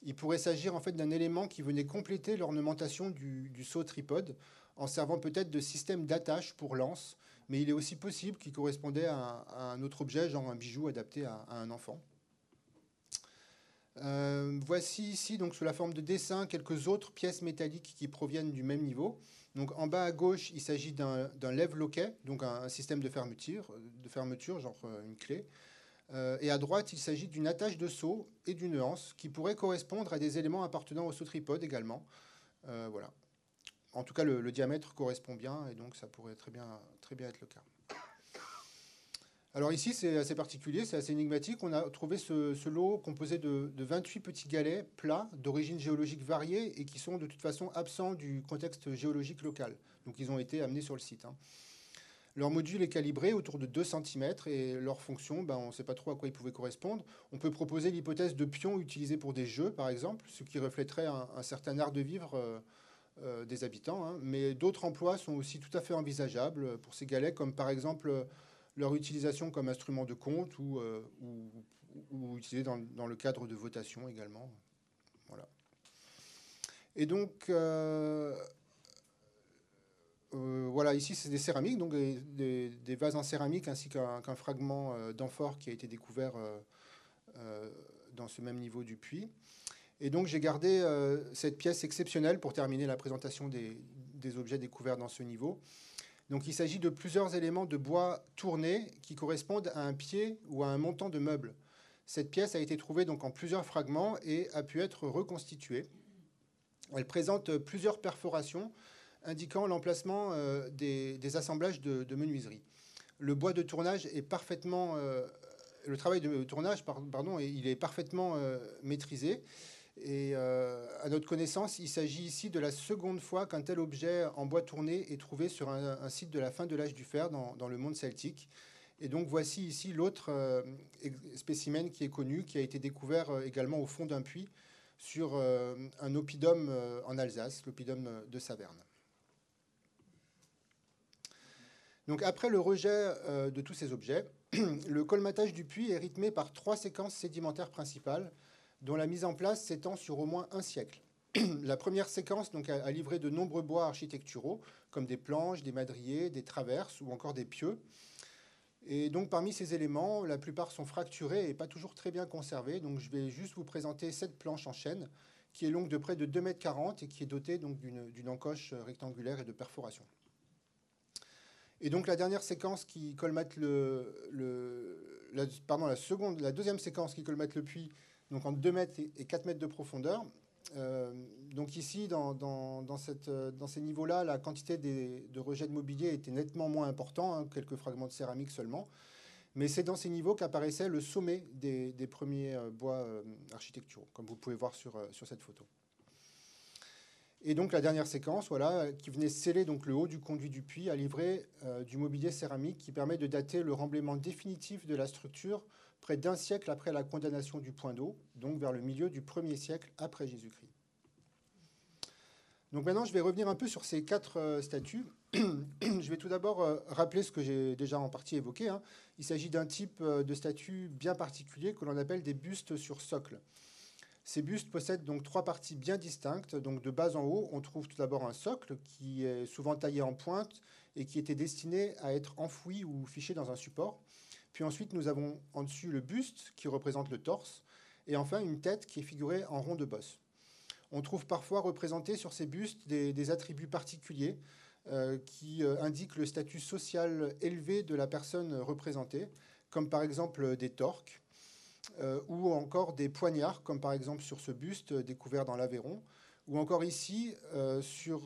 Il pourrait s'agir en fait d'un élément qui venait compléter l'ornementation du, du saut tripode en servant peut-être de système d'attache pour lance mais il est aussi possible qu'il correspondait à, un autre objet, genre un bijou adapté à, un enfant. Euh, voici ici, donc sous la forme de dessin, quelques autres pièces métalliques qui proviennent du même niveau. En bas à gauche, il s'agit d'un lève-loquet, donc un, système de fermeture, de fermeture, genre euh, une clé. Euh, et à droite, il s'agit d'une attache de seau et d'une anse qui pourrait correspondre à des éléments appartenant au saut tripode également. voilà en tout cas, le, diamètre correspond bien et donc ça pourrait très bien, très bien être le cas. Alors ici, c'est assez particulier, c'est assez énigmatique. On a trouvé ce, lot composé de, 28 petits galets plats d'origine géologique variée et qui sont de toute façon absents du contexte géologique local. Donc ils ont été amenés sur le site. Hein. Leur module est calibré autour de 2 cm et leur fonction, ben, on ne sait pas trop à quoi ils pouvaient correspondre. On peut proposer l'hypothèse de pions utilisés pour des jeux, par exemple, ce qui reflèterait un, certain art de vivre. Euh, euh, des habitants, hein. mais d'autres emplois sont aussi tout à fait envisageables pour ces galets, comme par exemple leur utilisation comme instrument de compte ou, euh, utilisé dans, le cadre de votation également. Voilà. Et donc, euh, voilà, ici c'est des céramiques, donc des, vases en céramique ainsi qu'un fragment d'amphore qui a été découvert dans ce même niveau du puits. Et donc j'ai gardé euh, cette pièce exceptionnelle pour terminer la présentation des, objets découverts dans ce niveau. Donc il s'agit de plusieurs éléments de bois tournés qui correspondent à un pied ou à un montant de meuble. Cette pièce a été trouvée donc en plusieurs fragments et a pu être reconstituée. Elle présente plusieurs perforations indiquant l'emplacement euh, des, assemblages de, menuiserie. Le bois de tournage est parfaitement, euh, le travail de tournage, pardon, il est parfaitement maîtrisé. Et euh, à notre connaissance, il s'agit ici de la seconde fois qu'un tel objet en bois tourné est trouvé sur un, site de la fin de l'âge du fer dans, le monde celtique. Et donc voici ici l'autre euh, spécimen qui est connu, qui a été découvert euh, également au fond d'un puits sur un oppidum en Alsace, l'oppidum de Saverne. Après le rejet de tous ces objets, le colmatage du puits est rythmé par trois séquences sédimentaires principales, dont la mise en place s'étend sur au moins un siècle. la première séquence donc, a, livré de nombreux bois architecturaux, comme des planches, des madriers, des traverses ou encore des pieux. Parmi ces éléments, la plupart sont fracturés et pas toujours très bien conservés. Je vais juste vous présenter cette planche en chêne, qui est longue de près de 2,40 m et qui est dotée d'une encoche rectangulaire et de perforation. Et donc la dernière séquence qui colmate le, la, seconde, la deuxième séquence qui colmate le puits, donc en 2 mètres et 4 mètres de profondeur, euh, donc ici, dans, dans, cette, dans ces niveaux-là, la quantité de rejets de mobilier était nettement moins important, hein, quelques fragments de céramique seulement. Mais c'est dans ces niveaux qu'apparaissait le sommet des, des premiers euh, bois euh, architecturaux, comme vous pouvez voir sur, sur cette photo. Et donc la dernière séquence, voilà, qui venait sceller donc le haut du conduit du puits, a livré du mobilier céramique qui permet de dater le remblaiement définitif de la structure près d'un siècle après la condamnation du point d'eau, donc vers le milieu du premier siècle après Jésus-Christ. Donc maintenant, je vais revenir un peu sur ces quatre euh, statues. je vais tout d'abord euh, rappeler ce que j'ai déjà en partie évoqué. Hein. Il s'agit d'un type euh, de statue bien particulier que l'on appelle des bustes sur socle. Ces bustes possèdent donc trois parties bien distinctes. Donc de bas en haut, on trouve tout d'abord un socle qui est souvent taillé en pointe et qui était destiné à être enfoui ou fiché dans un support. Puis ensuite, nous avons en dessus le buste qui représente le torse, et enfin une tête qui est figurée en rond de bosse. On trouve parfois représentés sur ces bustes des, attributs particuliers euh, qui euh, indiquent le statut social élevé de la personne représentée, comme par exemple des torques, euh, ou encore des poignards, comme par exemple sur ce buste découvert dans l'Aveyron, ou encore ici sur,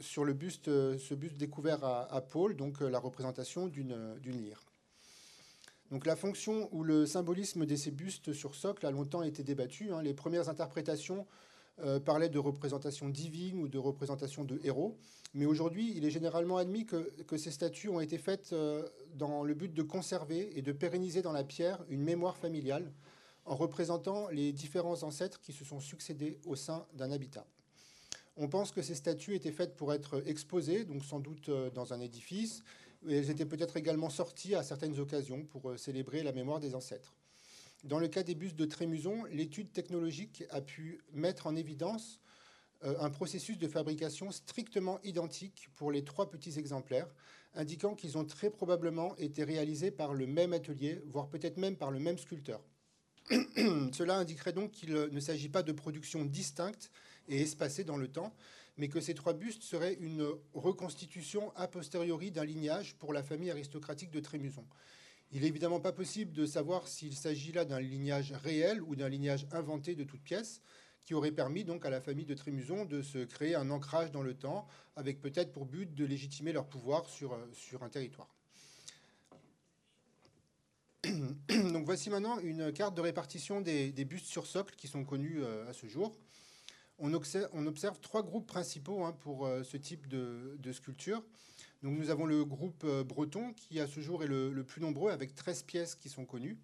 sur le buste, ce buste découvert à, à Pôle, donc la représentation d'une lyre. Donc la fonction ou le symbolisme de ces bustes sur socle a longtemps été débattu. Hein. Les premières interprétations euh, parlaient de représentation divine ou de représentation de héros. Mais aujourd'hui, il est généralement admis que, ces statues ont été faites euh, dans le but de conserver et de pérenniser dans la pierre une mémoire familiale en représentant les différents ancêtres qui se sont succédés au sein d'un habitat. On pense que ces statues étaient faites pour être exposées, donc sans doute euh, dans un édifice, elles étaient peut-être également sorties à certaines occasions pour célébrer la mémoire des ancêtres. Dans le cas des bustes de Trémuson, l'étude technologique a pu mettre en évidence euh, un processus de fabrication strictement identique pour les trois petits exemplaires, indiquant qu'ils ont très probablement été réalisés par le même atelier, voire peut-être même par le même sculpteur. Cela indiquerait donc qu'il ne s'agit pas de production distincte et espacée dans le temps, mais que ces trois bustes seraient une reconstitution a posteriori d'un lignage pour la famille aristocratique de Trémuson. Il n'est évidemment pas possible de savoir s'il s'agit là d'un lignage réel ou d'un lignage inventé de toutes pièces, qui aurait permis donc à la famille de Trémuson de se créer un ancrage dans le temps, avec peut-être pour but de légitimer leur pouvoir sur, sur un territoire. Donc voici maintenant une carte de répartition des, des bustes sur socle qui sont connus euh, à ce jour on observe, trois groupes principaux hein, pour euh, ce type de, sculpture. Nous avons le groupe euh, breton qui, à ce jour, est le, plus nombreux, avec 13 pièces qui sont connues.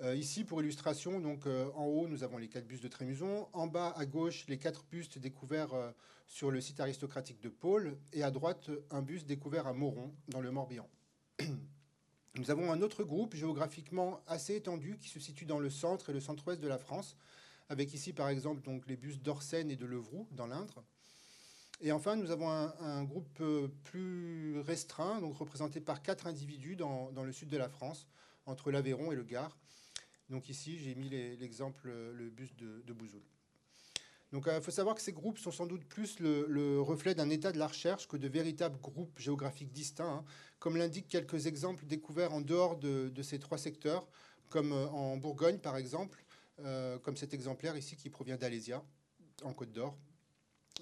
Euh, ici, pour illustration, donc, en haut, nous avons les quatre bustes de Trémuson. En bas, à gauche, les quatre bustes découverts sur le site aristocratique de Pôle. Et à droite, un buste découvert à Moron, dans le Morbihan. Nous avons un autre groupe géographiquement assez étendu qui se situe dans le centre et le centre-ouest de la France, avec ici par exemple donc, les bustes d'Orsène et de Levroux dans l'Indre. Et enfin, nous avons un, groupe euh, plus restreint, donc représenté par quatre individus dans, le sud de la France, entre l'Aveyron et le Gard. Donc ici, j'ai mis l'exemple, le buste de, Bouzoul. Donc il euh, faut savoir que ces groupes sont sans doute plus le, reflet d'un état de la recherche que de véritables groupes géographiques distincts, hein. comme l'indiquent quelques exemples découverts en dehors de, de, ces trois secteurs, comme euh, en Bourgogne par exemple, euh, comme cet exemplaire ici qui provient d'Alésia, en Côte d'Or.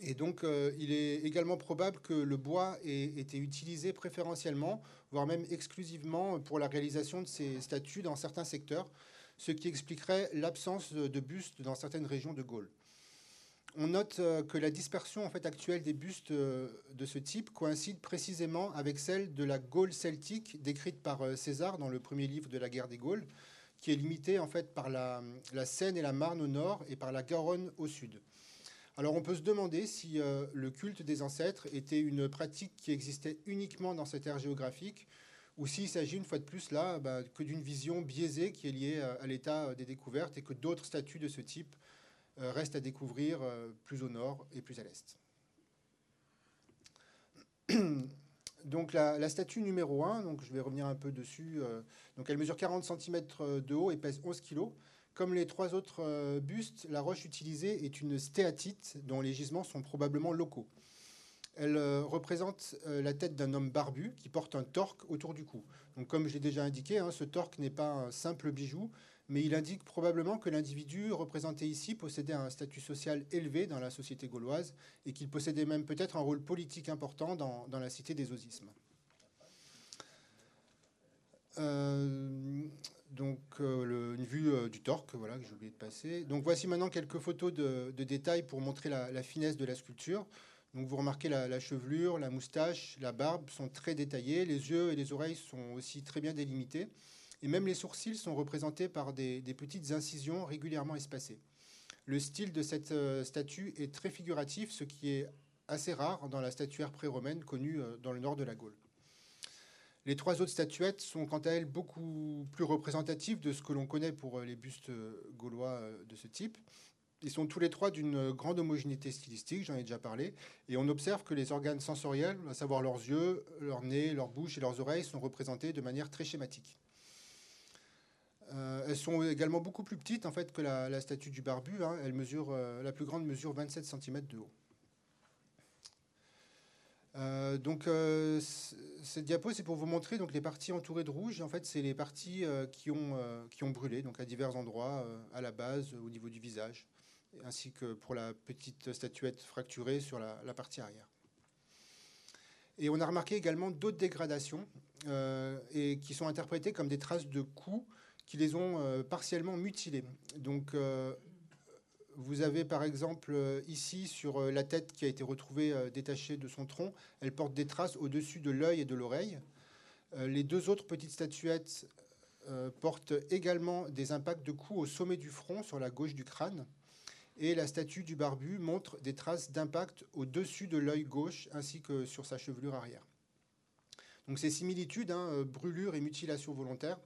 Et donc, euh, il est également probable que le bois ait été utilisé préférentiellement, voire même exclusivement, pour la réalisation de ces statues dans certains secteurs, ce qui expliquerait l'absence de bustes dans certaines régions de Gaule. On note euh, que la dispersion en fait, actuelle des bustes de ce type coïncide précisément avec celle de la Gaule celtique décrite par César dans le premier livre de la guerre des Gaules, qui est limitée en fait par la, Seine et la Marne au nord et par la Garonne au sud. Alors on peut se demander si euh, le culte des ancêtres était une pratique qui existait uniquement dans cette aire géographique ou s'il s'agit une fois de plus là bah, que d'une vision biaisée qui est liée à, l'état des découvertes et que d'autres statues de ce type restent à découvrir plus au nord et plus à l'est. Donc la, statue numéro 1, donc je vais revenir un peu dessus, elle mesure 40 cm de haut et pèse 11 kg. Comme les trois autres bustes, la roche utilisée est une stéatite dont les gisements sont probablement locaux. Elle euh, représente euh, la tête d'un homme barbu qui porte un torque autour du cou. Comme je l'ai déjà indiqué, hein, ce torque n'est pas un simple bijou, mais il indique probablement que l'individu représenté ici possédait un statut social élevé dans la société gauloise et qu'il possédait même peut-être un rôle politique important dans, la cité des osismes. Euh, donc une vue du torque, voilà, que j'ai oublié de passer. Donc voici maintenant quelques photos de, détails pour montrer la, finesse de la sculpture. Donc vous remarquez la, chevelure, la moustache, la barbe sont très détaillées, les yeux et les oreilles sont aussi très bien délimités, et même les sourcils sont représentés par des, petites incisions régulièrement espacées. Le style de cette euh, statue est très figuratif, ce qui est assez rare dans la statuaire pré-romaine connue euh, dans le nord de la Gaule. Les trois autres statuettes sont quant à elles beaucoup plus représentatives de ce que l'on connaît pour euh, les bustes gaulois de ce type. Ils sont tous les trois d'une grande homogénéité stylistique, j'en ai déjà parlé, et on observe que les organes sensoriels, à savoir leurs yeux, leur nez, leur bouche et leurs oreilles, sont représentés de manière très schématique. Euh, elles sont également beaucoup plus petites en fait que la, statue du barbu. Hein. Elle mesure, euh, la plus grande mesure 27 cm de haut. Euh, donc cette diapo, c'est pour vous montrer donc les parties entourées de rouge. En fait, c'est les parties qui ont qui ont brûlé, donc à divers endroits, à la base, au niveau du visage ainsi que pour la petite statuette fracturée sur la, partie arrière. Et on a remarqué également d'autres dégradations euh, et qui sont interprétées comme des traces de coups qui les ont euh, partiellement mutilées. Donc, euh, vous avez par exemple ici sur la tête qui a été retrouvée détachée de son tronc, elle porte des traces au-dessus de l'œil et de l'oreille. les deux autres petites statuettes portent également des impacts de coups au sommet du front sur la gauche du crâne et la statue du barbu montre des traces d'impact au-dessus de l'œil gauche ainsi que sur sa chevelure arrière. Donc ces similitudes, hein, euh, brûlure et mutilation volontaire,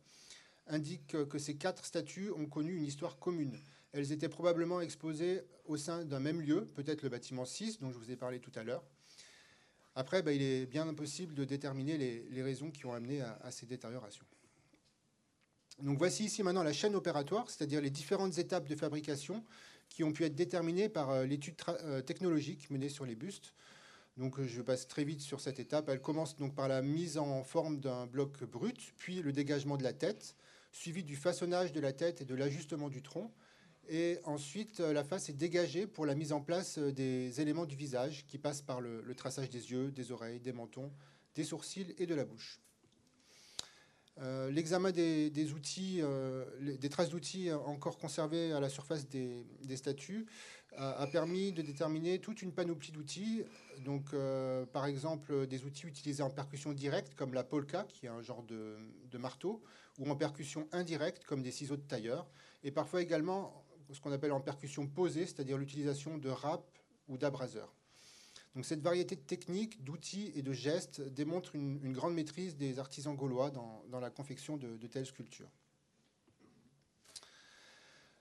indiquent que ces quatre statues ont connu une histoire commune. Elles étaient probablement exposées au sein d'un même lieu, peut-être le bâtiment 6 dont je vous ai parlé tout à l'heure. Après, bah, il est bien impossible de déterminer les, raisons qui ont amené à ces détériorations. Donc voici ici maintenant la chaîne opératoire, c'est-à-dire les différentes étapes de fabrication qui ont pu être déterminées par euh, l'étude euh, technologique menée sur les bustes. Donc euh, je passe très vite sur cette étape. Elle commence donc par la mise en forme d'un bloc brut, puis le dégagement de la tête, suivi du façonnage de la tête et de l'ajustement du tronc. Et ensuite, la face est dégagée pour la mise en place des éléments du visage qui passent par le, traçage des yeux, des oreilles, des mentons, des sourcils et de la bouche. Euh, l'examen des, outils, euh, des traces d'outils encore conservées à la surface des, statues a, permis de déterminer toute une panoplie d'outils. Donc, euh, par exemple, des outils utilisés en percussion directe, comme la polka, qui est un genre de, de marteau, ou en percussion indirecte, comme des ciseaux de tailleur, et parfois également ce qu'on appelle en percussion posée, c'est-à-dire l'utilisation de râpes ou d'abraseurs. Donc cette variété de techniques, d'outils et de gestes démontre une, grande maîtrise des artisans gaulois dans, la confection de, telles sculptures.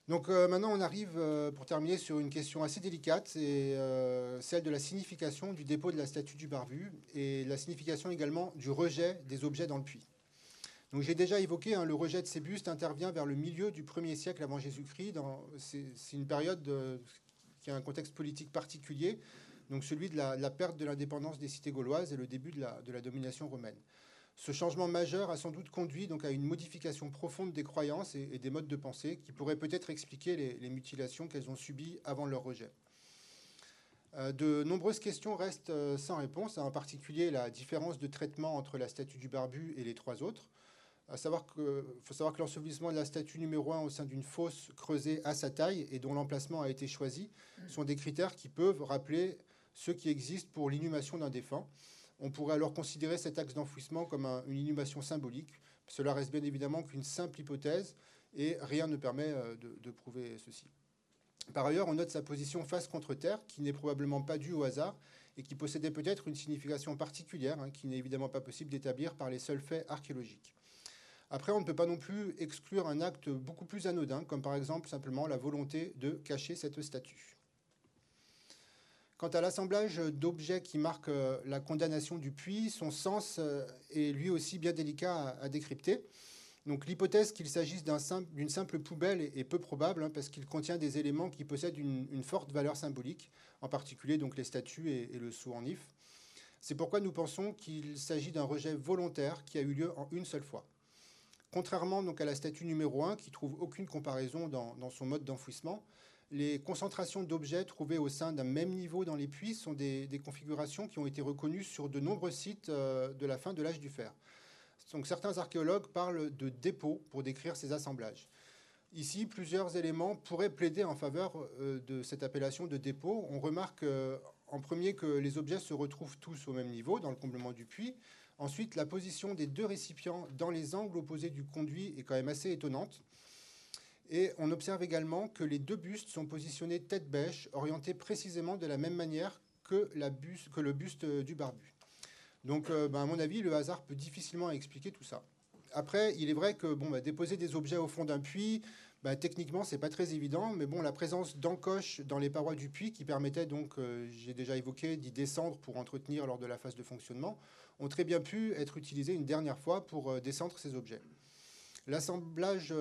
Donc euh, maintenant, on arrive, euh, pour terminer, sur une question assez délicate, c'est euh, celle de la signification du dépôt de la statue du barbu et la signification également du rejet des objets dans le puits. Donc j'ai déjà évoqué, hein, le rejet de ces bustes intervient vers le milieu du 1er siècle avant Jésus-Christ. C'est une période qui a un contexte politique particulier donc celui de la, perte de l'indépendance des cités gauloises et le début de la, domination romaine. Ce changement majeur a sans doute conduit donc à une modification profonde des croyances et, des modes de pensée qui pourraient peut-être expliquer les, mutilations qu'elles ont subies avant leur rejet. Euh, de nombreuses questions restent euh, sans réponse, en particulier la différence de traitement entre la statue du barbu et les trois autres. Il savoir faut savoir que l'ensevelissement de la statue numéro 1 au sein d'une fosse creusée à sa taille et dont l'emplacement a été choisi sont des critères qui peuvent rappeler ceux qui existent pour l'inhumation d'un défunt. On pourrait alors considérer cet axe d'enfouissement comme une inhumation symbolique. Cela reste bien évidemment qu'une simple hypothèse et rien ne permet euh, de, prouver ceci. Par ailleurs, on note sa position face contre terre, qui n'est probablement pas due au hasard et qui possédait peut-être une signification particulière, hein, qui n'est évidemment pas possible d'établir par les seuls faits archéologiques. Après, on ne peut pas non plus exclure un acte beaucoup plus anodin, comme par exemple simplement la volonté de cacher cette statue. Quant à l'assemblage d'objets qui marquent euh, la condamnation du puits, son sens euh, est lui aussi bien délicat à, décrypter. Donc l'hypothèse qu'il s'agisse d'une simple, poubelle est, peu probable hein, parce qu'il contient des éléments qui possèdent une, forte valeur symbolique, en particulier donc les statues et, le sceau en if. C'est pourquoi nous pensons qu'il s'agit d'un rejet volontaire qui a eu lieu en une seule fois. Contrairement donc à la statue numéro 1 qui trouve aucune comparaison dans son mode d'enfouissement, les concentrations d'objets trouvés au sein d'un même niveau dans les puits sont des, configurations qui ont été reconnues sur de nombreux sites euh, de la fin de l'âge du fer. Donc, certains archéologues parlent de dépôts pour décrire ces assemblages. Ici, plusieurs éléments pourraient plaider en faveur euh, de cette appellation de dépôt. On remarque euh, en premier que les objets se retrouvent tous au même niveau dans le comblement du puits. Ensuite, la position des deux récipients dans les angles opposés du conduit est quand même assez étonnante. Et on observe également que les deux bustes sont positionnés tête bêche, orientés précisément de la même manière que, le buste du barbu. Donc, euh, ben, à mon avis, le hasard peut difficilement expliquer tout ça. Après, il est vrai que ben, déposer des objets au fond d'un puits, ben, techniquement, c'est pas très évident, mais bon, la présence d'encoches dans les parois du puits, qui permettait donc, euh, j'ai déjà évoqué, d'y descendre pour entretenir lors de la phase de fonctionnement, ont très bien pu être utilisés une dernière fois pour euh, descendre ces objets. L'assemblage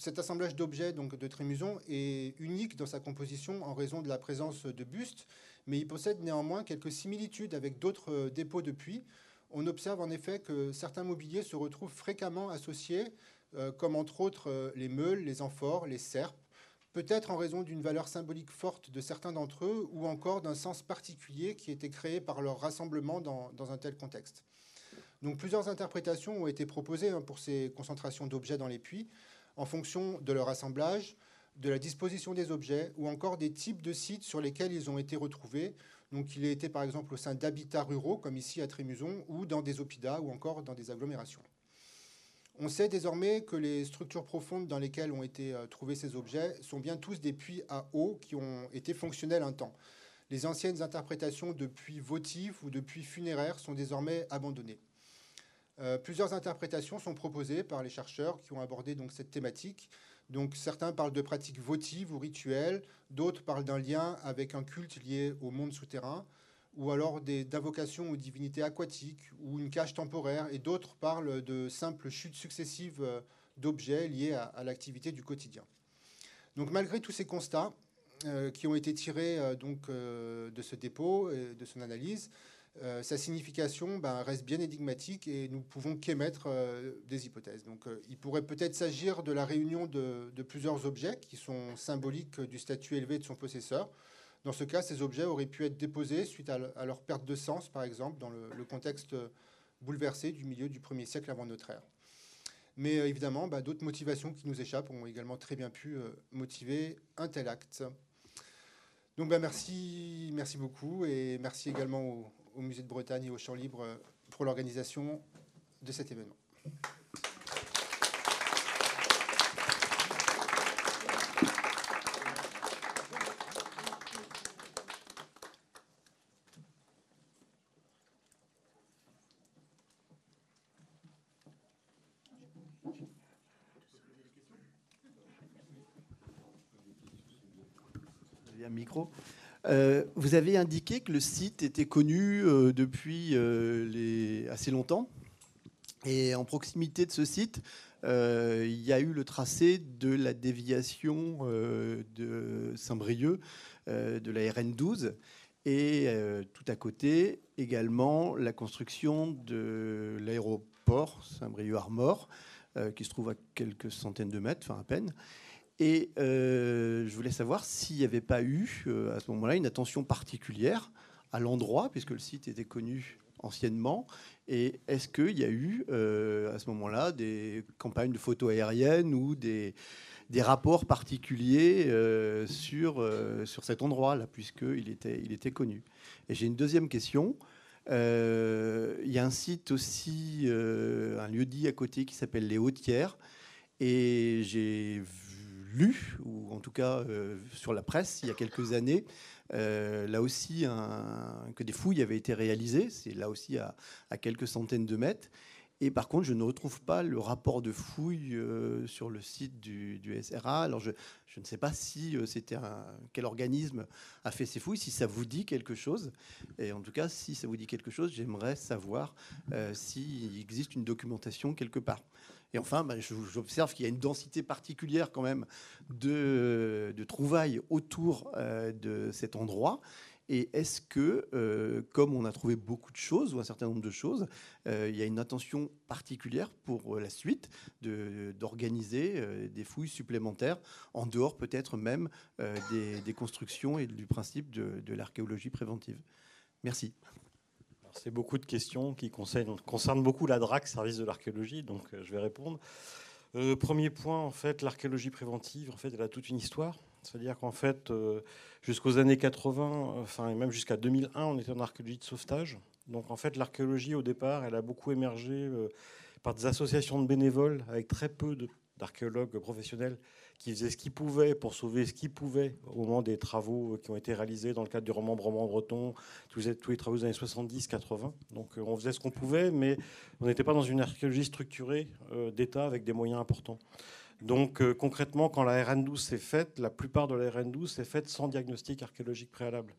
cet assemblage d'objets donc de Trémuson est unique dans sa composition en raison de la présence de bustes, mais il possède néanmoins quelques similitudes avec d'autres euh, dépôts de puits. On observe en effet que certains mobiliers se retrouvent fréquemment associés, euh, comme entre autres euh, les meules, les amphores, les serpes, peut-être en raison d'une valeur symbolique forte de certains d'entre eux, ou encore d'un sens particulier qui était créé par leur rassemblement dans, un tel contexte. Donc plusieurs interprétations ont été proposées hein, pour ces concentrations d'objets dans les puits en fonction de leur assemblage, de la disposition des objets ou encore des types de sites sur lesquels ils ont été retrouvés. Donc il a été par exemple au sein d'habitats ruraux comme ici à Trémuson ou dans des oppidats ou encore dans des agglomérations. On sait désormais que les structures profondes dans lesquelles ont été euh, trouvés ces objets sont bien tous des puits à eau qui ont été fonctionnels un temps. Les anciennes interprétations de puits votifs ou de puits funéraires sont désormais abandonnées. Euh, plusieurs interprétations sont proposées par les chercheurs qui ont abordé donc, cette thématique. Donc, certains parlent de pratiques votives ou rituelles, d'autres parlent d'un lien avec un culte lié au monde souterrain, ou alors d'invocations aux divinités aquatiques, ou une cage temporaire, et d'autres parlent de simples chutes successives euh, d'objets liés à, l'activité du quotidien. Donc, malgré tous ces constats euh, qui ont été tirés donc, de ce dépôt et de son analyse, euh, sa signification ben, reste bien énigmatique et nous pouvons qu'émettre euh, des hypothèses. Donc, euh, il pourrait peut-être s'agir de la réunion de, plusieurs objets qui sont symboliques du statut élevé de son possesseur. Dans ce cas, ces objets auraient pu être déposés suite à, leur perte de sens, par exemple, dans le, contexte bouleversé du milieu du 1er siècle avant notre ère. Mais évidemment, ben, d'autres motivations qui nous échappent ont également très bien pu motiver un tel acte. Donc ben, merci, merci beaucoup et merci également aux, au Musée de Bretagne et au Champ Libre euh, pour l'organisation de cet événement. Micro. Euh, vous avez indiqué que le site était connu euh, depuis euh, assez longtemps. Et en proximité de ce site, il y a eu le tracé de la déviation de Saint-Brieuc de la RN 12. Et tout à côté, également, la construction de l'aéroport Saint-Brieuc-Armor, qui se trouve à quelques centaines de mètres, enfin à peine. Et euh, je voulais savoir s'il n'y avait pas eu euh, à ce moment-là une attention particulière à l'endroit, puisque le site était connu anciennement. Et est-ce qu'il y a eu euh, à ce moment-là des campagnes de photos aériennes ou des, rapports particuliers sur, sur cet endroit-là, puisqu'il était, il était connu? Et j'ai une deuxième question. il y a un site aussi, un lieu dit à côté qui s'appelle les Hautières. Et j'ai vu lu, ou en tout cas sur la presse il y a quelques années, là aussi que des fouilles avaient été réalisées, c'est là aussi à, à, quelques centaines de mètres, et par contre, je ne retrouve pas le rapport de fouille euh, sur le site du, SRA. Alors, je, ne sais pas si euh, c'était quel organisme a fait ces fouilles, si ça vous dit quelque chose. Et en tout cas, si ça vous dit quelque chose, j'aimerais savoir euh, s'il existe une documentation quelque part. Et enfin, bah, j'observe qu'il y a une densité particulière quand même de, trouvailles autour de cet endroit. Et est-ce que, euh, comme on a trouvé beaucoup de choses, ou un certain nombre de choses, euh, il y a une intention particulière pour euh, la suite d'organiser des fouilles supplémentaires, en dehors peut-être même des, constructions et du principe de, l'archéologie préventive? Merci. C'est beaucoup de questions qui concernent, beaucoup la DRAC, service de l'archéologie, donc je vais répondre. premier point, en fait, l'archéologie préventive, en fait, elle a toute une histoire. C'est-à-dire qu'en fait, euh, jusqu'aux années 80, enfin, et même jusqu'à 2001, on était en archéologie de sauvetage. Donc en fait, l'archéologie, au départ, elle a beaucoup émergé euh, par des associations de bénévoles avec très peu d'archéologues professionnels qui faisaient ce qu'ils pouvaient pour sauver ce qu'ils pouvaient au moment des travaux qui ont été réalisés dans le cadre du roman breton tous les, travaux des années 70-80. Donc euh, on faisait ce qu'on pouvait, mais on n'était pas dans une archéologie structurée d'État avec des moyens importants. Donc euh, concrètement, quand la RN12 s'est faite, la plupart de la RN12 s'est faite sans diagnostic archéologique préalable.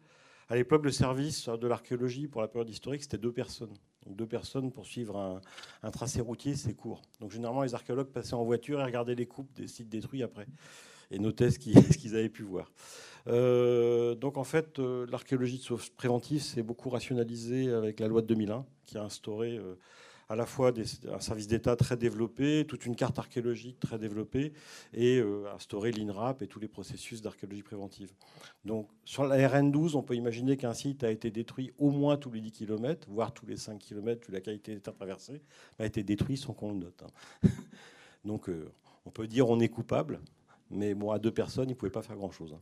À l'époque, le service de l'archéologie pour la période historique, c'était deux personnes. Deux personnes pour suivre un, tracé routier, c'est court. Donc généralement, les archéologues passaient en voiture et regardaient les coupes des sites détruits après et notaient ce qu'ils avaient pu voir. Euh, donc en fait, euh, l'archéologie préventive s'est beaucoup rationalisée avec la loi de 2001 qui a instauré à la fois un service d'État très développé, toute une carte archéologique très développée, et euh, instaurer l'INRAP et tous les processus d'archéologie préventive. Donc sur la RN12, on peut imaginer qu'un site a été détruit au moins tous les 10 km, voire tous les 5 km, vu la qualité des terres traversées, a été détruit sans qu'on le note. Hein. Donc euh, on peut dire on est coupable, mais bon, à deux personnes, ils ne pouvaient pas faire grand-chose. Hein.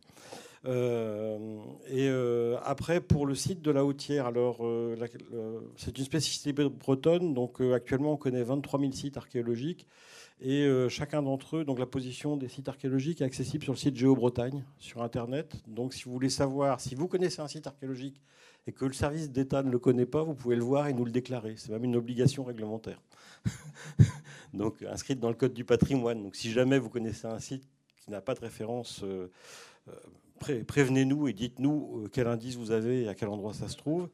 Euh, et euh, après, pour le site de la Hautière, alors euh, c'est une spécificité bretonne. Donc actuellement, on connaît 23 000 sites archéologiques. Et chacun d'entre eux, donc la position des sites archéologiques est accessible sur le site GeoBretagne, sur Internet. Donc si vous voulez savoir, si vous connaissez un site archéologique et que le service d'État ne le connaît pas, vous pouvez le voir et nous le déclarer. C'est même une obligation réglementaire. donc inscrite dans le Code du patrimoine. Donc si jamais vous connaissez un site n'a pas de référence prévenez-nous et dites-nous euh, quel indice vous avez et à quel endroit ça se trouve.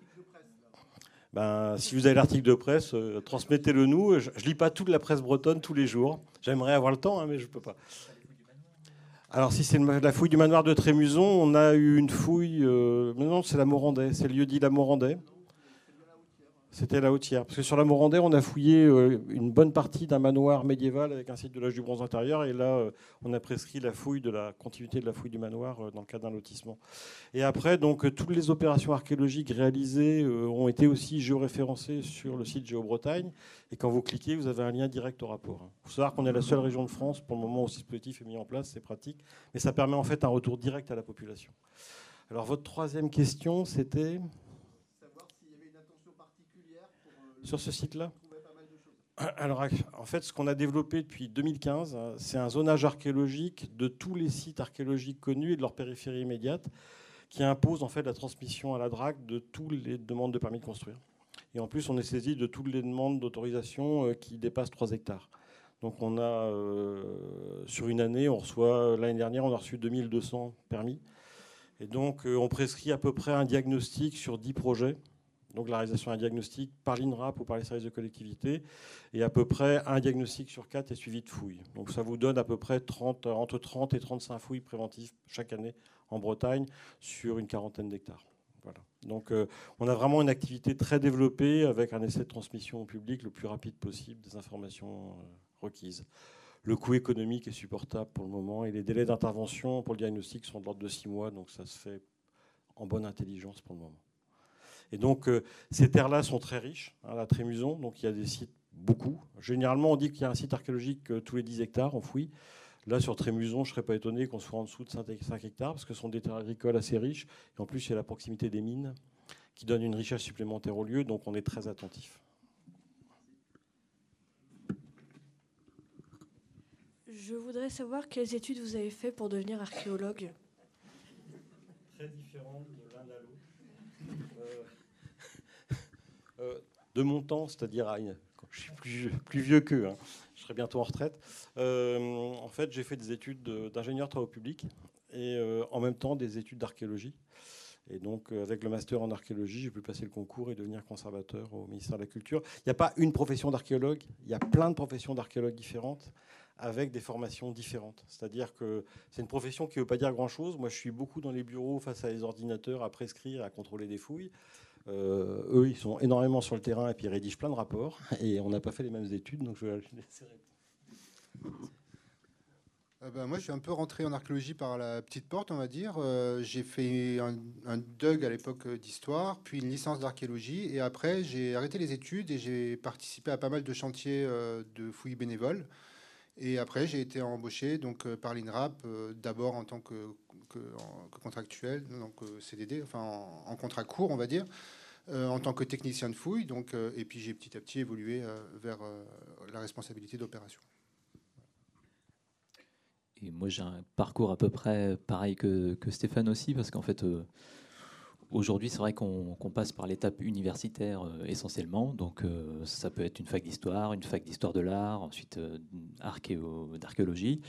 Ben, si vous avez l'article de presse, euh, transmettez-le nous. Je, ne lis pas toute la presse bretonne tous les jours. J'aimerais avoir le temps, hein, mais je ne peux pas. Alors, si c'est la fouille du manoir de Trémuson, on a eu une fouille. Euh, non, c'est la Morandais. C'est le lieu dit la Morandais. C'était la Hautière. Parce que sur la Morandais, on a fouillé euh, une bonne partie d'un manoir médiéval avec un site de l'âge du bronze intérieur. Et là, euh, on a prescrit la fouille de la continuité de la fouille du manoir euh, dans le cadre d'un lotissement. Et après, donc, toutes les opérations archéologiques réalisées ont été aussi géoréférencées sur le site GeoBretagne. Et quand vous cliquez, vous avez un lien direct au rapport. Il faut savoir qu'on est la seule région de France pour le moment où ce dispositif est mis en place. C'est pratique. Mais ça permet en fait un retour direct à la population. Alors, votre troisième question, c'était sur ce site-là alors, en fait, ce qu'on a développé depuis 2015, c'est un zonage archéologique de tous les sites archéologiques connus et de leur périphérie immédiate, qui impose en fait la transmission à la DRAC de toutes les demandes de permis de construire. Et en plus, on est saisi de toutes les demandes d'autorisation euh, qui dépassent 3 hectares. Donc, on a, euh, sur une année, on reçoit, l'année dernière, on a reçu 2200 permis. Et donc, euh, on prescrit à peu près un diagnostic sur 10 projets donc la réalisation d'un diagnostic par l'INRAP ou par les services de collectivité, et à peu près un diagnostic sur quatre est suivi de fouilles. Donc ça vous donne à peu près 30, entre 30 et 35 fouilles préventives chaque année en Bretagne sur une quarantaine d'hectares. Voilà. Donc euh, on a vraiment une activité très développée avec un essai de transmission au public le plus rapide possible des informations euh, requises. Le coût économique est supportable pour le moment et les délais d'intervention pour le diagnostic sont de l'ordre de 6 mois, donc ça se fait en bonne intelligence pour le moment. Et donc, euh, ces terres-là sont très riches, à hein, la Trémuson. Donc, il y a des sites, beaucoup. Généralement, on dit qu'il y a un site archéologique euh, tous les 10 hectares, on fouille. Là, sur Trémuson, je ne serais pas étonné qu'on soit en dessous de 5 hectares, parce que ce sont des terres agricoles assez riches. Et en plus, il y a la proximité des mines, qui donne une richesse supplémentaire au lieu. Donc, on est très attentif. Je voudrais savoir quelles études vous avez fait pour devenir archéologue. Très différentes de l'un à l'autre. Euh, de mon temps, c'est-à-dire quand je suis plus, vieux qu'eux, hein, je serai bientôt en retraite. en fait, j'ai fait des études d'ingénieur travaux publics et en même temps des études d'archéologie. Et donc, euh, avec le master en archéologie, j'ai pu passer le concours et devenir conservateur au ministère de la Culture. Il n'y a pas une profession d'archéologue, il y a plein de professions d'archéologues différentes avec des formations différentes. C'est-à-dire que c'est une profession qui ne veut pas dire grand-chose. Moi, je suis beaucoup dans les bureaux face à des ordinateurs à prescrire, à contrôler des fouilles. Euh, eux, ils sont énormément sur le terrain et puis ils rédigent plein de rapports. Et on n'a pas fait les mêmes études, donc je vais laisser euh, bah, moi, je suis un peu rentré en archéologie par la petite porte, on va dire. Euh, j'ai fait un, un, DUG à l'époque d'histoire, puis une licence d'archéologie. Et après, j'ai arrêté les études et j'ai participé à pas mal de chantiers de fouilles bénévoles. Et après, j'ai été embauché donc, par l'INRAP, d'abord en tant que, contractuel, donc CDD, enfin en, contrat court, on va dire. en tant que technicien de fouille. Donc, et puis j'ai petit à petit évolué vers la responsabilité d'opération moi, j'ai un parcours à peu près pareil que, Stéphane aussi, parce qu'en fait, euh, aujourd'hui, c'est vrai qu'on passe par l'étape universitaire euh, essentiellement. Donc, euh, ça peut être une fac d'histoire, une fac d'histoire de l'art, ensuite d'archéologie.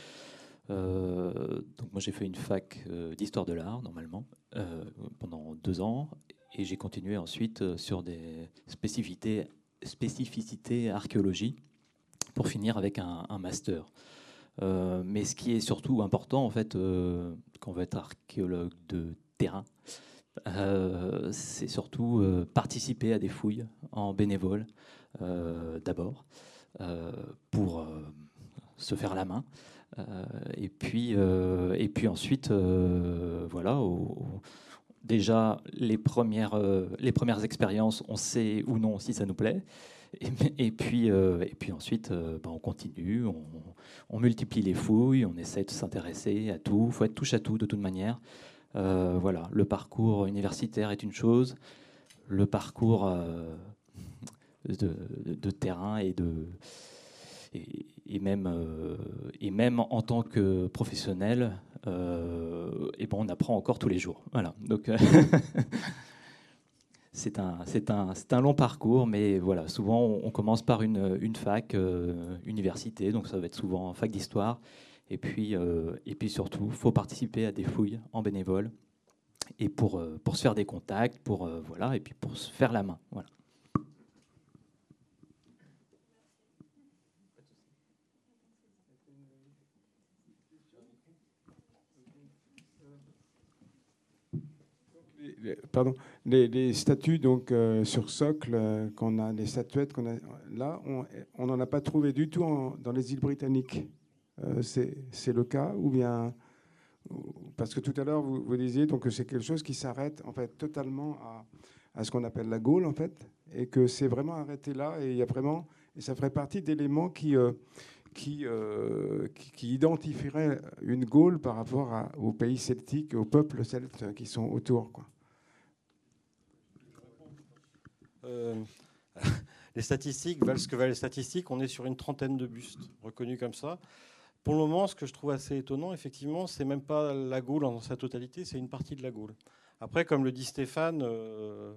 donc, moi, j'ai fait une fac d'histoire de l'art, normalement, pendant deux ans. Et j'ai continué ensuite sur des spécificités, spécificités archéologie pour finir avec un master. Euh, mais ce qui est surtout important, en fait, euh, quand on veut être archéologue de terrain, euh, c'est surtout participer à des fouilles en bénévole, d'abord, pour se faire la main. et, puis, et puis ensuite, voilà, déjà, les premières, les premières expériences, on sait ou non si ça nous plaît. Et, puis, euh, et puis ensuite, euh, bah, on continue, on, multiplie les fouilles, on essaie de s'intéresser à tout. Il faut être touche à tout de toute manière. Euh, voilà, le parcours universitaire est une chose, le parcours de, terrain et de et, même et même en tant que professionnel, et bon, on apprend encore tous les jours. Voilà, donc. c'est un, un, un, long parcours, mais voilà, souvent on, commence par une, une fac, euh, université, donc ça va être souvent fac d'histoire. Et puis, euh, et puis surtout, il faut participer à des fouilles en bénévole et pour, euh, pour se faire des contacts, pour, voilà, et puis pour se faire la main. Voilà. pardon, les, statues donc euh, sur socle euh, qu'on a, les statuettes qu'on a là, on n'en a pas trouvé du tout dans les îles britanniques. Euh, c'est le cas ou bien parce que tout à l'heure vous, vous, disiez donc que c'est quelque chose qui s'arrête en fait totalement à, ce qu'on appelle la Gaule en fait et que c'est vraiment arrêté là et il y a vraiment et ça ferait partie d'éléments qui qui, qui, qui, identifierait une Gaule par rapport aux pays celtiques, aux peuples celtes qui sont autour. Euh, les statistiques valent ce que valent les statistiques. On est sur une trentaine de bustes reconnus comme ça. Pour le moment, ce que je trouve assez étonnant, effectivement, c'est même pas la Gaule dans sa totalité, c'est une partie de la Gaule. Après, comme le dit Stéphane, euh,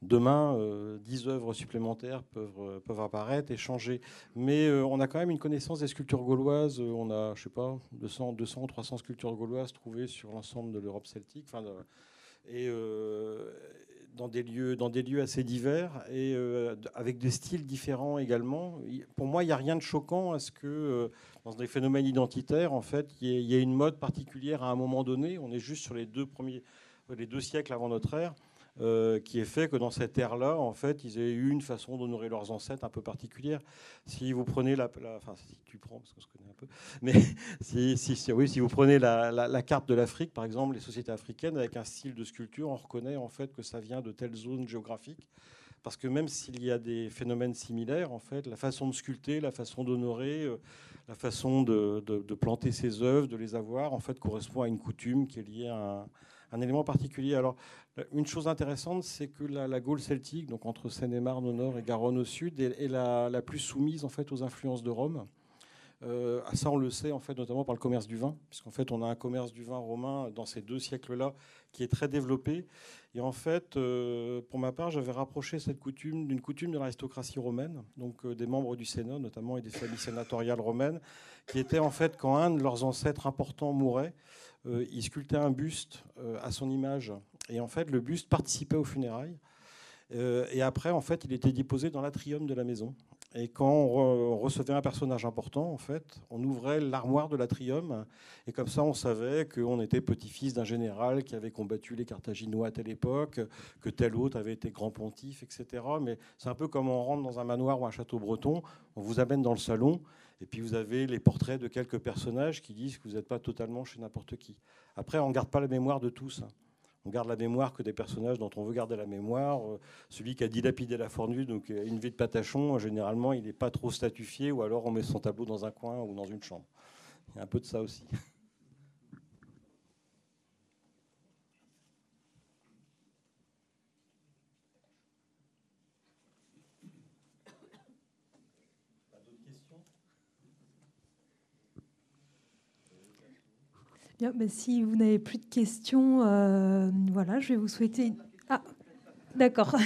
demain, euh, 10 œuvres supplémentaires peuvent, euh, peuvent apparaître et changer. Mais on a quand même une connaissance des sculptures gauloises. On a, je sais pas, 200, 200 ou 300 sculptures gauloises trouvées sur l'ensemble de l'Europe celtique. Et, dans des lieux, dans des lieux assez divers et euh, avec des styles différents également. Pour moi, il n'y a rien de choquant à ce que euh, dans des phénomènes identitaires, en fait, il y, ait une mode particulière à un moment donné. On est juste sur les deux premiers, les deux siècles avant notre ère. Euh, qui est fait que dans cette ère-là, en fait, ils aient eu une façon d'honorer leurs ancêtres un peu particulière. Si vous prenez la, enfin, si tu prends, parce que je connais un peu, mais si, si, oui, si vous prenez la, la, carte de l'Afrique, par exemple, les sociétés africaines avec un style de sculpture, on reconnaît en fait que ça vient de telle zone géographique. Parce que même s'il y a des phénomènes similaires, en fait, la façon de sculpter, la façon d'honorer, euh, la façon de, de, de, planter ses œuvres, de les avoir, en fait, correspond à une coutume qui est liée à un, un élément particulier. Alors, une chose intéressante, c'est que la, Gaule celtique, donc entre Seine-et-Marne au nord et Garonne au sud, est, la, plus soumise en fait aux influences de Rome. Euh, ça, on le sait en fait notamment par le commerce du vin, puisqu'en fait, on a un commerce du vin romain dans ces deux siècles-là qui est très développé. Et en fait, euh, pour ma part, j'avais rapproché cette coutume d'une coutume de l'aristocratie romaine, donc euh, des membres du Sénat notamment et des familles sénatoriales romaines, qui était en fait quand un de leurs ancêtres importants mourait, ils sculptaient un buste à son image, et en fait, le buste participait aux funérailles. et après, en fait, il était déposé dans l'atrium de la maison. Et quand on recevait un personnage important, en fait, on ouvrait l'armoire de l'atrium. Et comme ça, on savait qu'on était petit-fils d'un général qui avait combattu les Carthaginois à telle époque, que tel autre avait été grand pontife, etc. Mais c'est un peu comme on rentre dans un manoir ou un château breton. On vous amène dans le salon. Et puis vous avez les portraits de quelques personnages qui disent que vous n'êtes pas totalement chez n'importe qui. Après, on ne garde pas la mémoire de tous. Hein on garde la mémoire que des personnages dont on veut garder la mémoire. Euh, celui qui a dilapidé la fornue, donc euh, une vie de patachon, généralement, il n'est pas trop statufié, ou alors on met son tableau dans un coin ou dans une chambre. Il y a un peu de ça aussi. Bien, ben, si vous n'avez plus de questions, euh, voilà, je vais vous souhaiter. Ah, d'accord.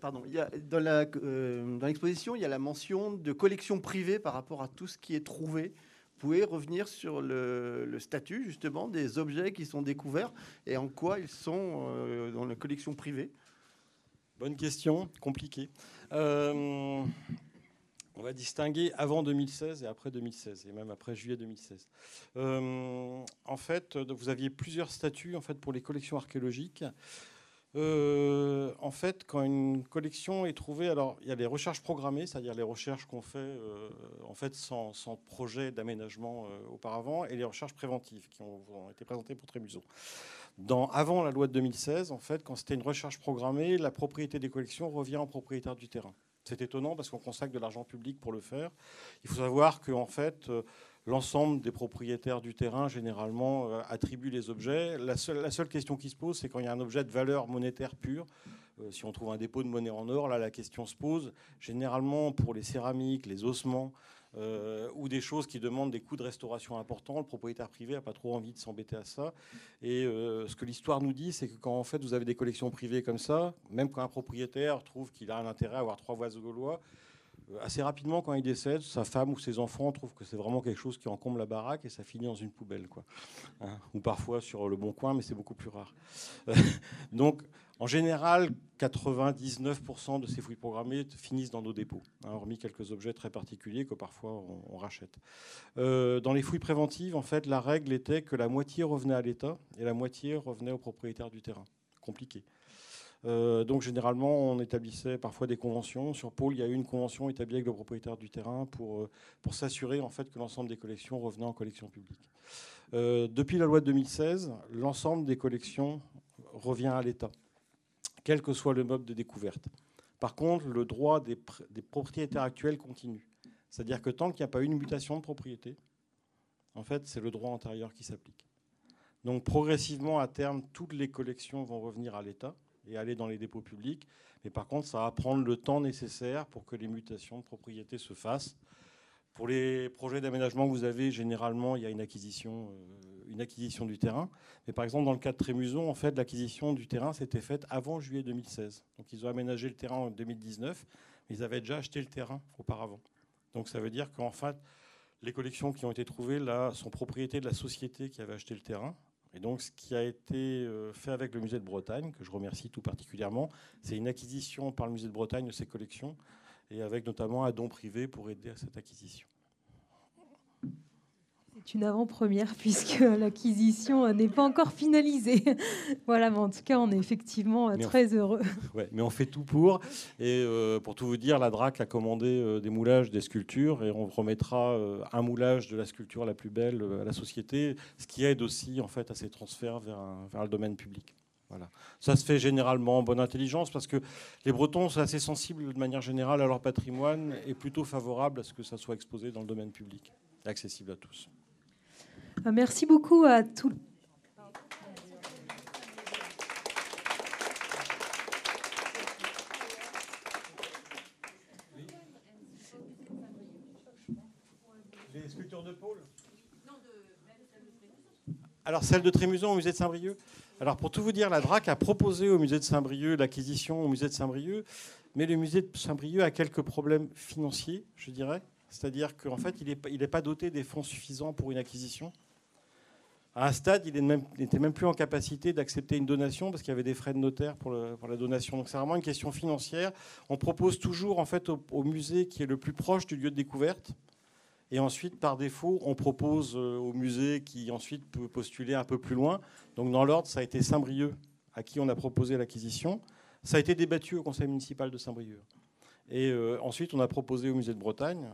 pardon, il y a, euh, dans l'exposition, il y a la mention de collection privée par rapport à tout ce qui est trouvé. Vous pouvez revenir sur le, statut justement des objets qui sont découverts et en quoi ils sont euh, dans la collection privée Bonne question, compliquée. On va distinguer avant 2016 et après 2016, et même après juillet 2016. Euh, en fait, vous aviez plusieurs statuts en fait, pour les collections archéologiques. Euh, en fait, quand une collection est trouvée, alors il y a les recherches programmées, c'est-à-dire les recherches qu'on fait euh, en fait sans, projet d'aménagement auparavant, et les recherches préventives qui ont, été présentées pour Trémuseau. Dans, avant la loi de 2016, en fait, quand c'était une recherche programmée, la propriété des collections revient au propriétaire du terrain. C'est étonnant parce qu'on consacre de l'argent public pour le faire. Il faut savoir que en fait, euh, l'ensemble des propriétaires du terrain généralement euh, attribuent les objets. La seule, la seule question qui se pose, c'est quand il y a un objet de valeur monétaire pure. Euh, si on trouve un dépôt de monnaie en or, là la question se pose. Généralement pour les céramiques, les ossements, euh, ou des choses qui demandent des coûts de restauration importants. Le propriétaire privé n'a pas trop envie de s'embêter à ça. Et euh, ce que l'histoire nous dit, c'est que quand en fait vous avez des collections privées comme ça, même quand un propriétaire trouve qu'il a un intérêt à avoir trois voies gaulois, euh, assez rapidement, quand il décède, sa femme ou ses enfants trouvent que c'est vraiment quelque chose qui encombre la baraque et ça finit dans une poubelle. Quoi. Hein, ou parfois sur le bon coin, mais c'est beaucoup plus rare. Donc, en général, 99% de ces fouilles programmées finissent dans nos dépôts, hein, hormis quelques objets très particuliers que parfois on, rachète. Euh, dans les fouilles préventives, en fait, la règle était que la moitié revenait à l'État et la moitié revenait au propriétaire du terrain. Compliqué. Euh, donc généralement, on établissait parfois des conventions. Sur Pôle, il y a eu une convention établie avec le propriétaire du terrain pour, euh, s'assurer en fait que l'ensemble des collections revenaient en collection publique. depuis la loi de 2016, l'ensemble des collections revient à l'État quel que soit le mode de découverte. Par contre, le droit des, propriétaires actuels continue. C'est-à-dire que tant qu'il n'y a pas une mutation de propriété, en fait, c'est le droit antérieur qui s'applique. Donc progressivement, à terme, toutes les collections vont revenir à l'État et aller dans les dépôts publics. Mais par contre, ça va prendre le temps nécessaire pour que les mutations de propriété se fassent. Pour les projets d'aménagement vous avez, généralement, il y a une acquisition euh, une acquisition du terrain. Mais par exemple, dans le cas de Trémuson, en fait, l'acquisition du terrain s'était faite avant juillet 2016. Donc ils ont aménagé le terrain en 2019, mais ils avaient déjà acheté le terrain auparavant. Donc ça veut dire qu'en fait, les collections qui ont été trouvées là sont propriété de la société qui avait acheté le terrain. Et donc, ce qui a été euh, fait avec le musée de Bretagne, que je remercie tout particulièrement, c'est une acquisition par le musée de Bretagne de ces collections, et avec notamment un don privé pour aider à cette acquisition. C'est une avant-première puisque l'acquisition n'est pas encore finalisée. voilà, mais en tout cas, on est effectivement très heureux. Ouais, mais on fait tout pour. Et euh, pour tout vous dire, la DRAC a commandé euh, des moulages, des sculptures, et on remettra euh, un moulage de la sculpture la plus belle à la société, ce qui aide aussi en fait à ces transferts vers, vers le domaine public. Voilà. Ça se fait généralement en bonne intelligence parce que les Bretons sont assez sensibles de manière générale à leur patrimoine et plutôt favorables à ce que ça soit exposé dans le domaine public, accessible à tous. Euh, merci beaucoup à tous. Alors celle de Trémuson au musée de Saint-Brieuc alors pour tout vous dire, la DRAC a proposé au musée de Saint-Brieuc l'acquisition au musée de Saint-Brieuc, mais le musée de Saint-Brieuc a quelques problèmes financiers, je dirais. C'est-à-dire qu'en fait, il n'est pas doté des fonds suffisants pour une acquisition. À un stade, il n'était même plus en capacité d'accepter une donation parce qu'il y avait des frais de notaire pour, la donation. Donc c'est vraiment une question financière. On propose toujours en fait au, musée qui est le plus proche du lieu de découverte. Et ensuite, par défaut, on propose euh, au musée qui ensuite peut postuler un peu plus loin. Donc dans l'ordre, ça a été Saint-Brieuc à qui on a proposé l'acquisition. Ça a été débattu au conseil municipal de Saint-Brieuc. Et euh, ensuite, on a proposé au musée de Bretagne.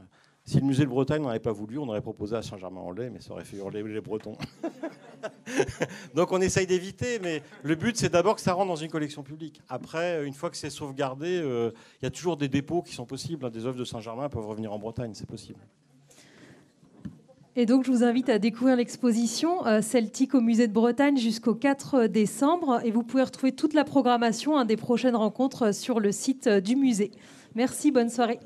Si le musée de Bretagne n'en avait pas voulu, on aurait proposé à Saint-Germain-en-Laye, mais ça aurait fait hurler les Bretons. Donc on essaye d'éviter, mais le but c'est d'abord que ça rentre dans une collection publique. Après, une fois que c'est sauvegardé, euh, il y a toujours des dépôts qui sont possibles. Des œuvres de Saint-Germain peuvent revenir en Bretagne, c'est possible. Et donc, je vous invite à découvrir l'exposition euh, Celtique au Musée de Bretagne jusqu'au 4 décembre. Et vous pouvez retrouver toute la programmation des prochaines rencontres sur le site euh, du musée. Merci, bonne soirée.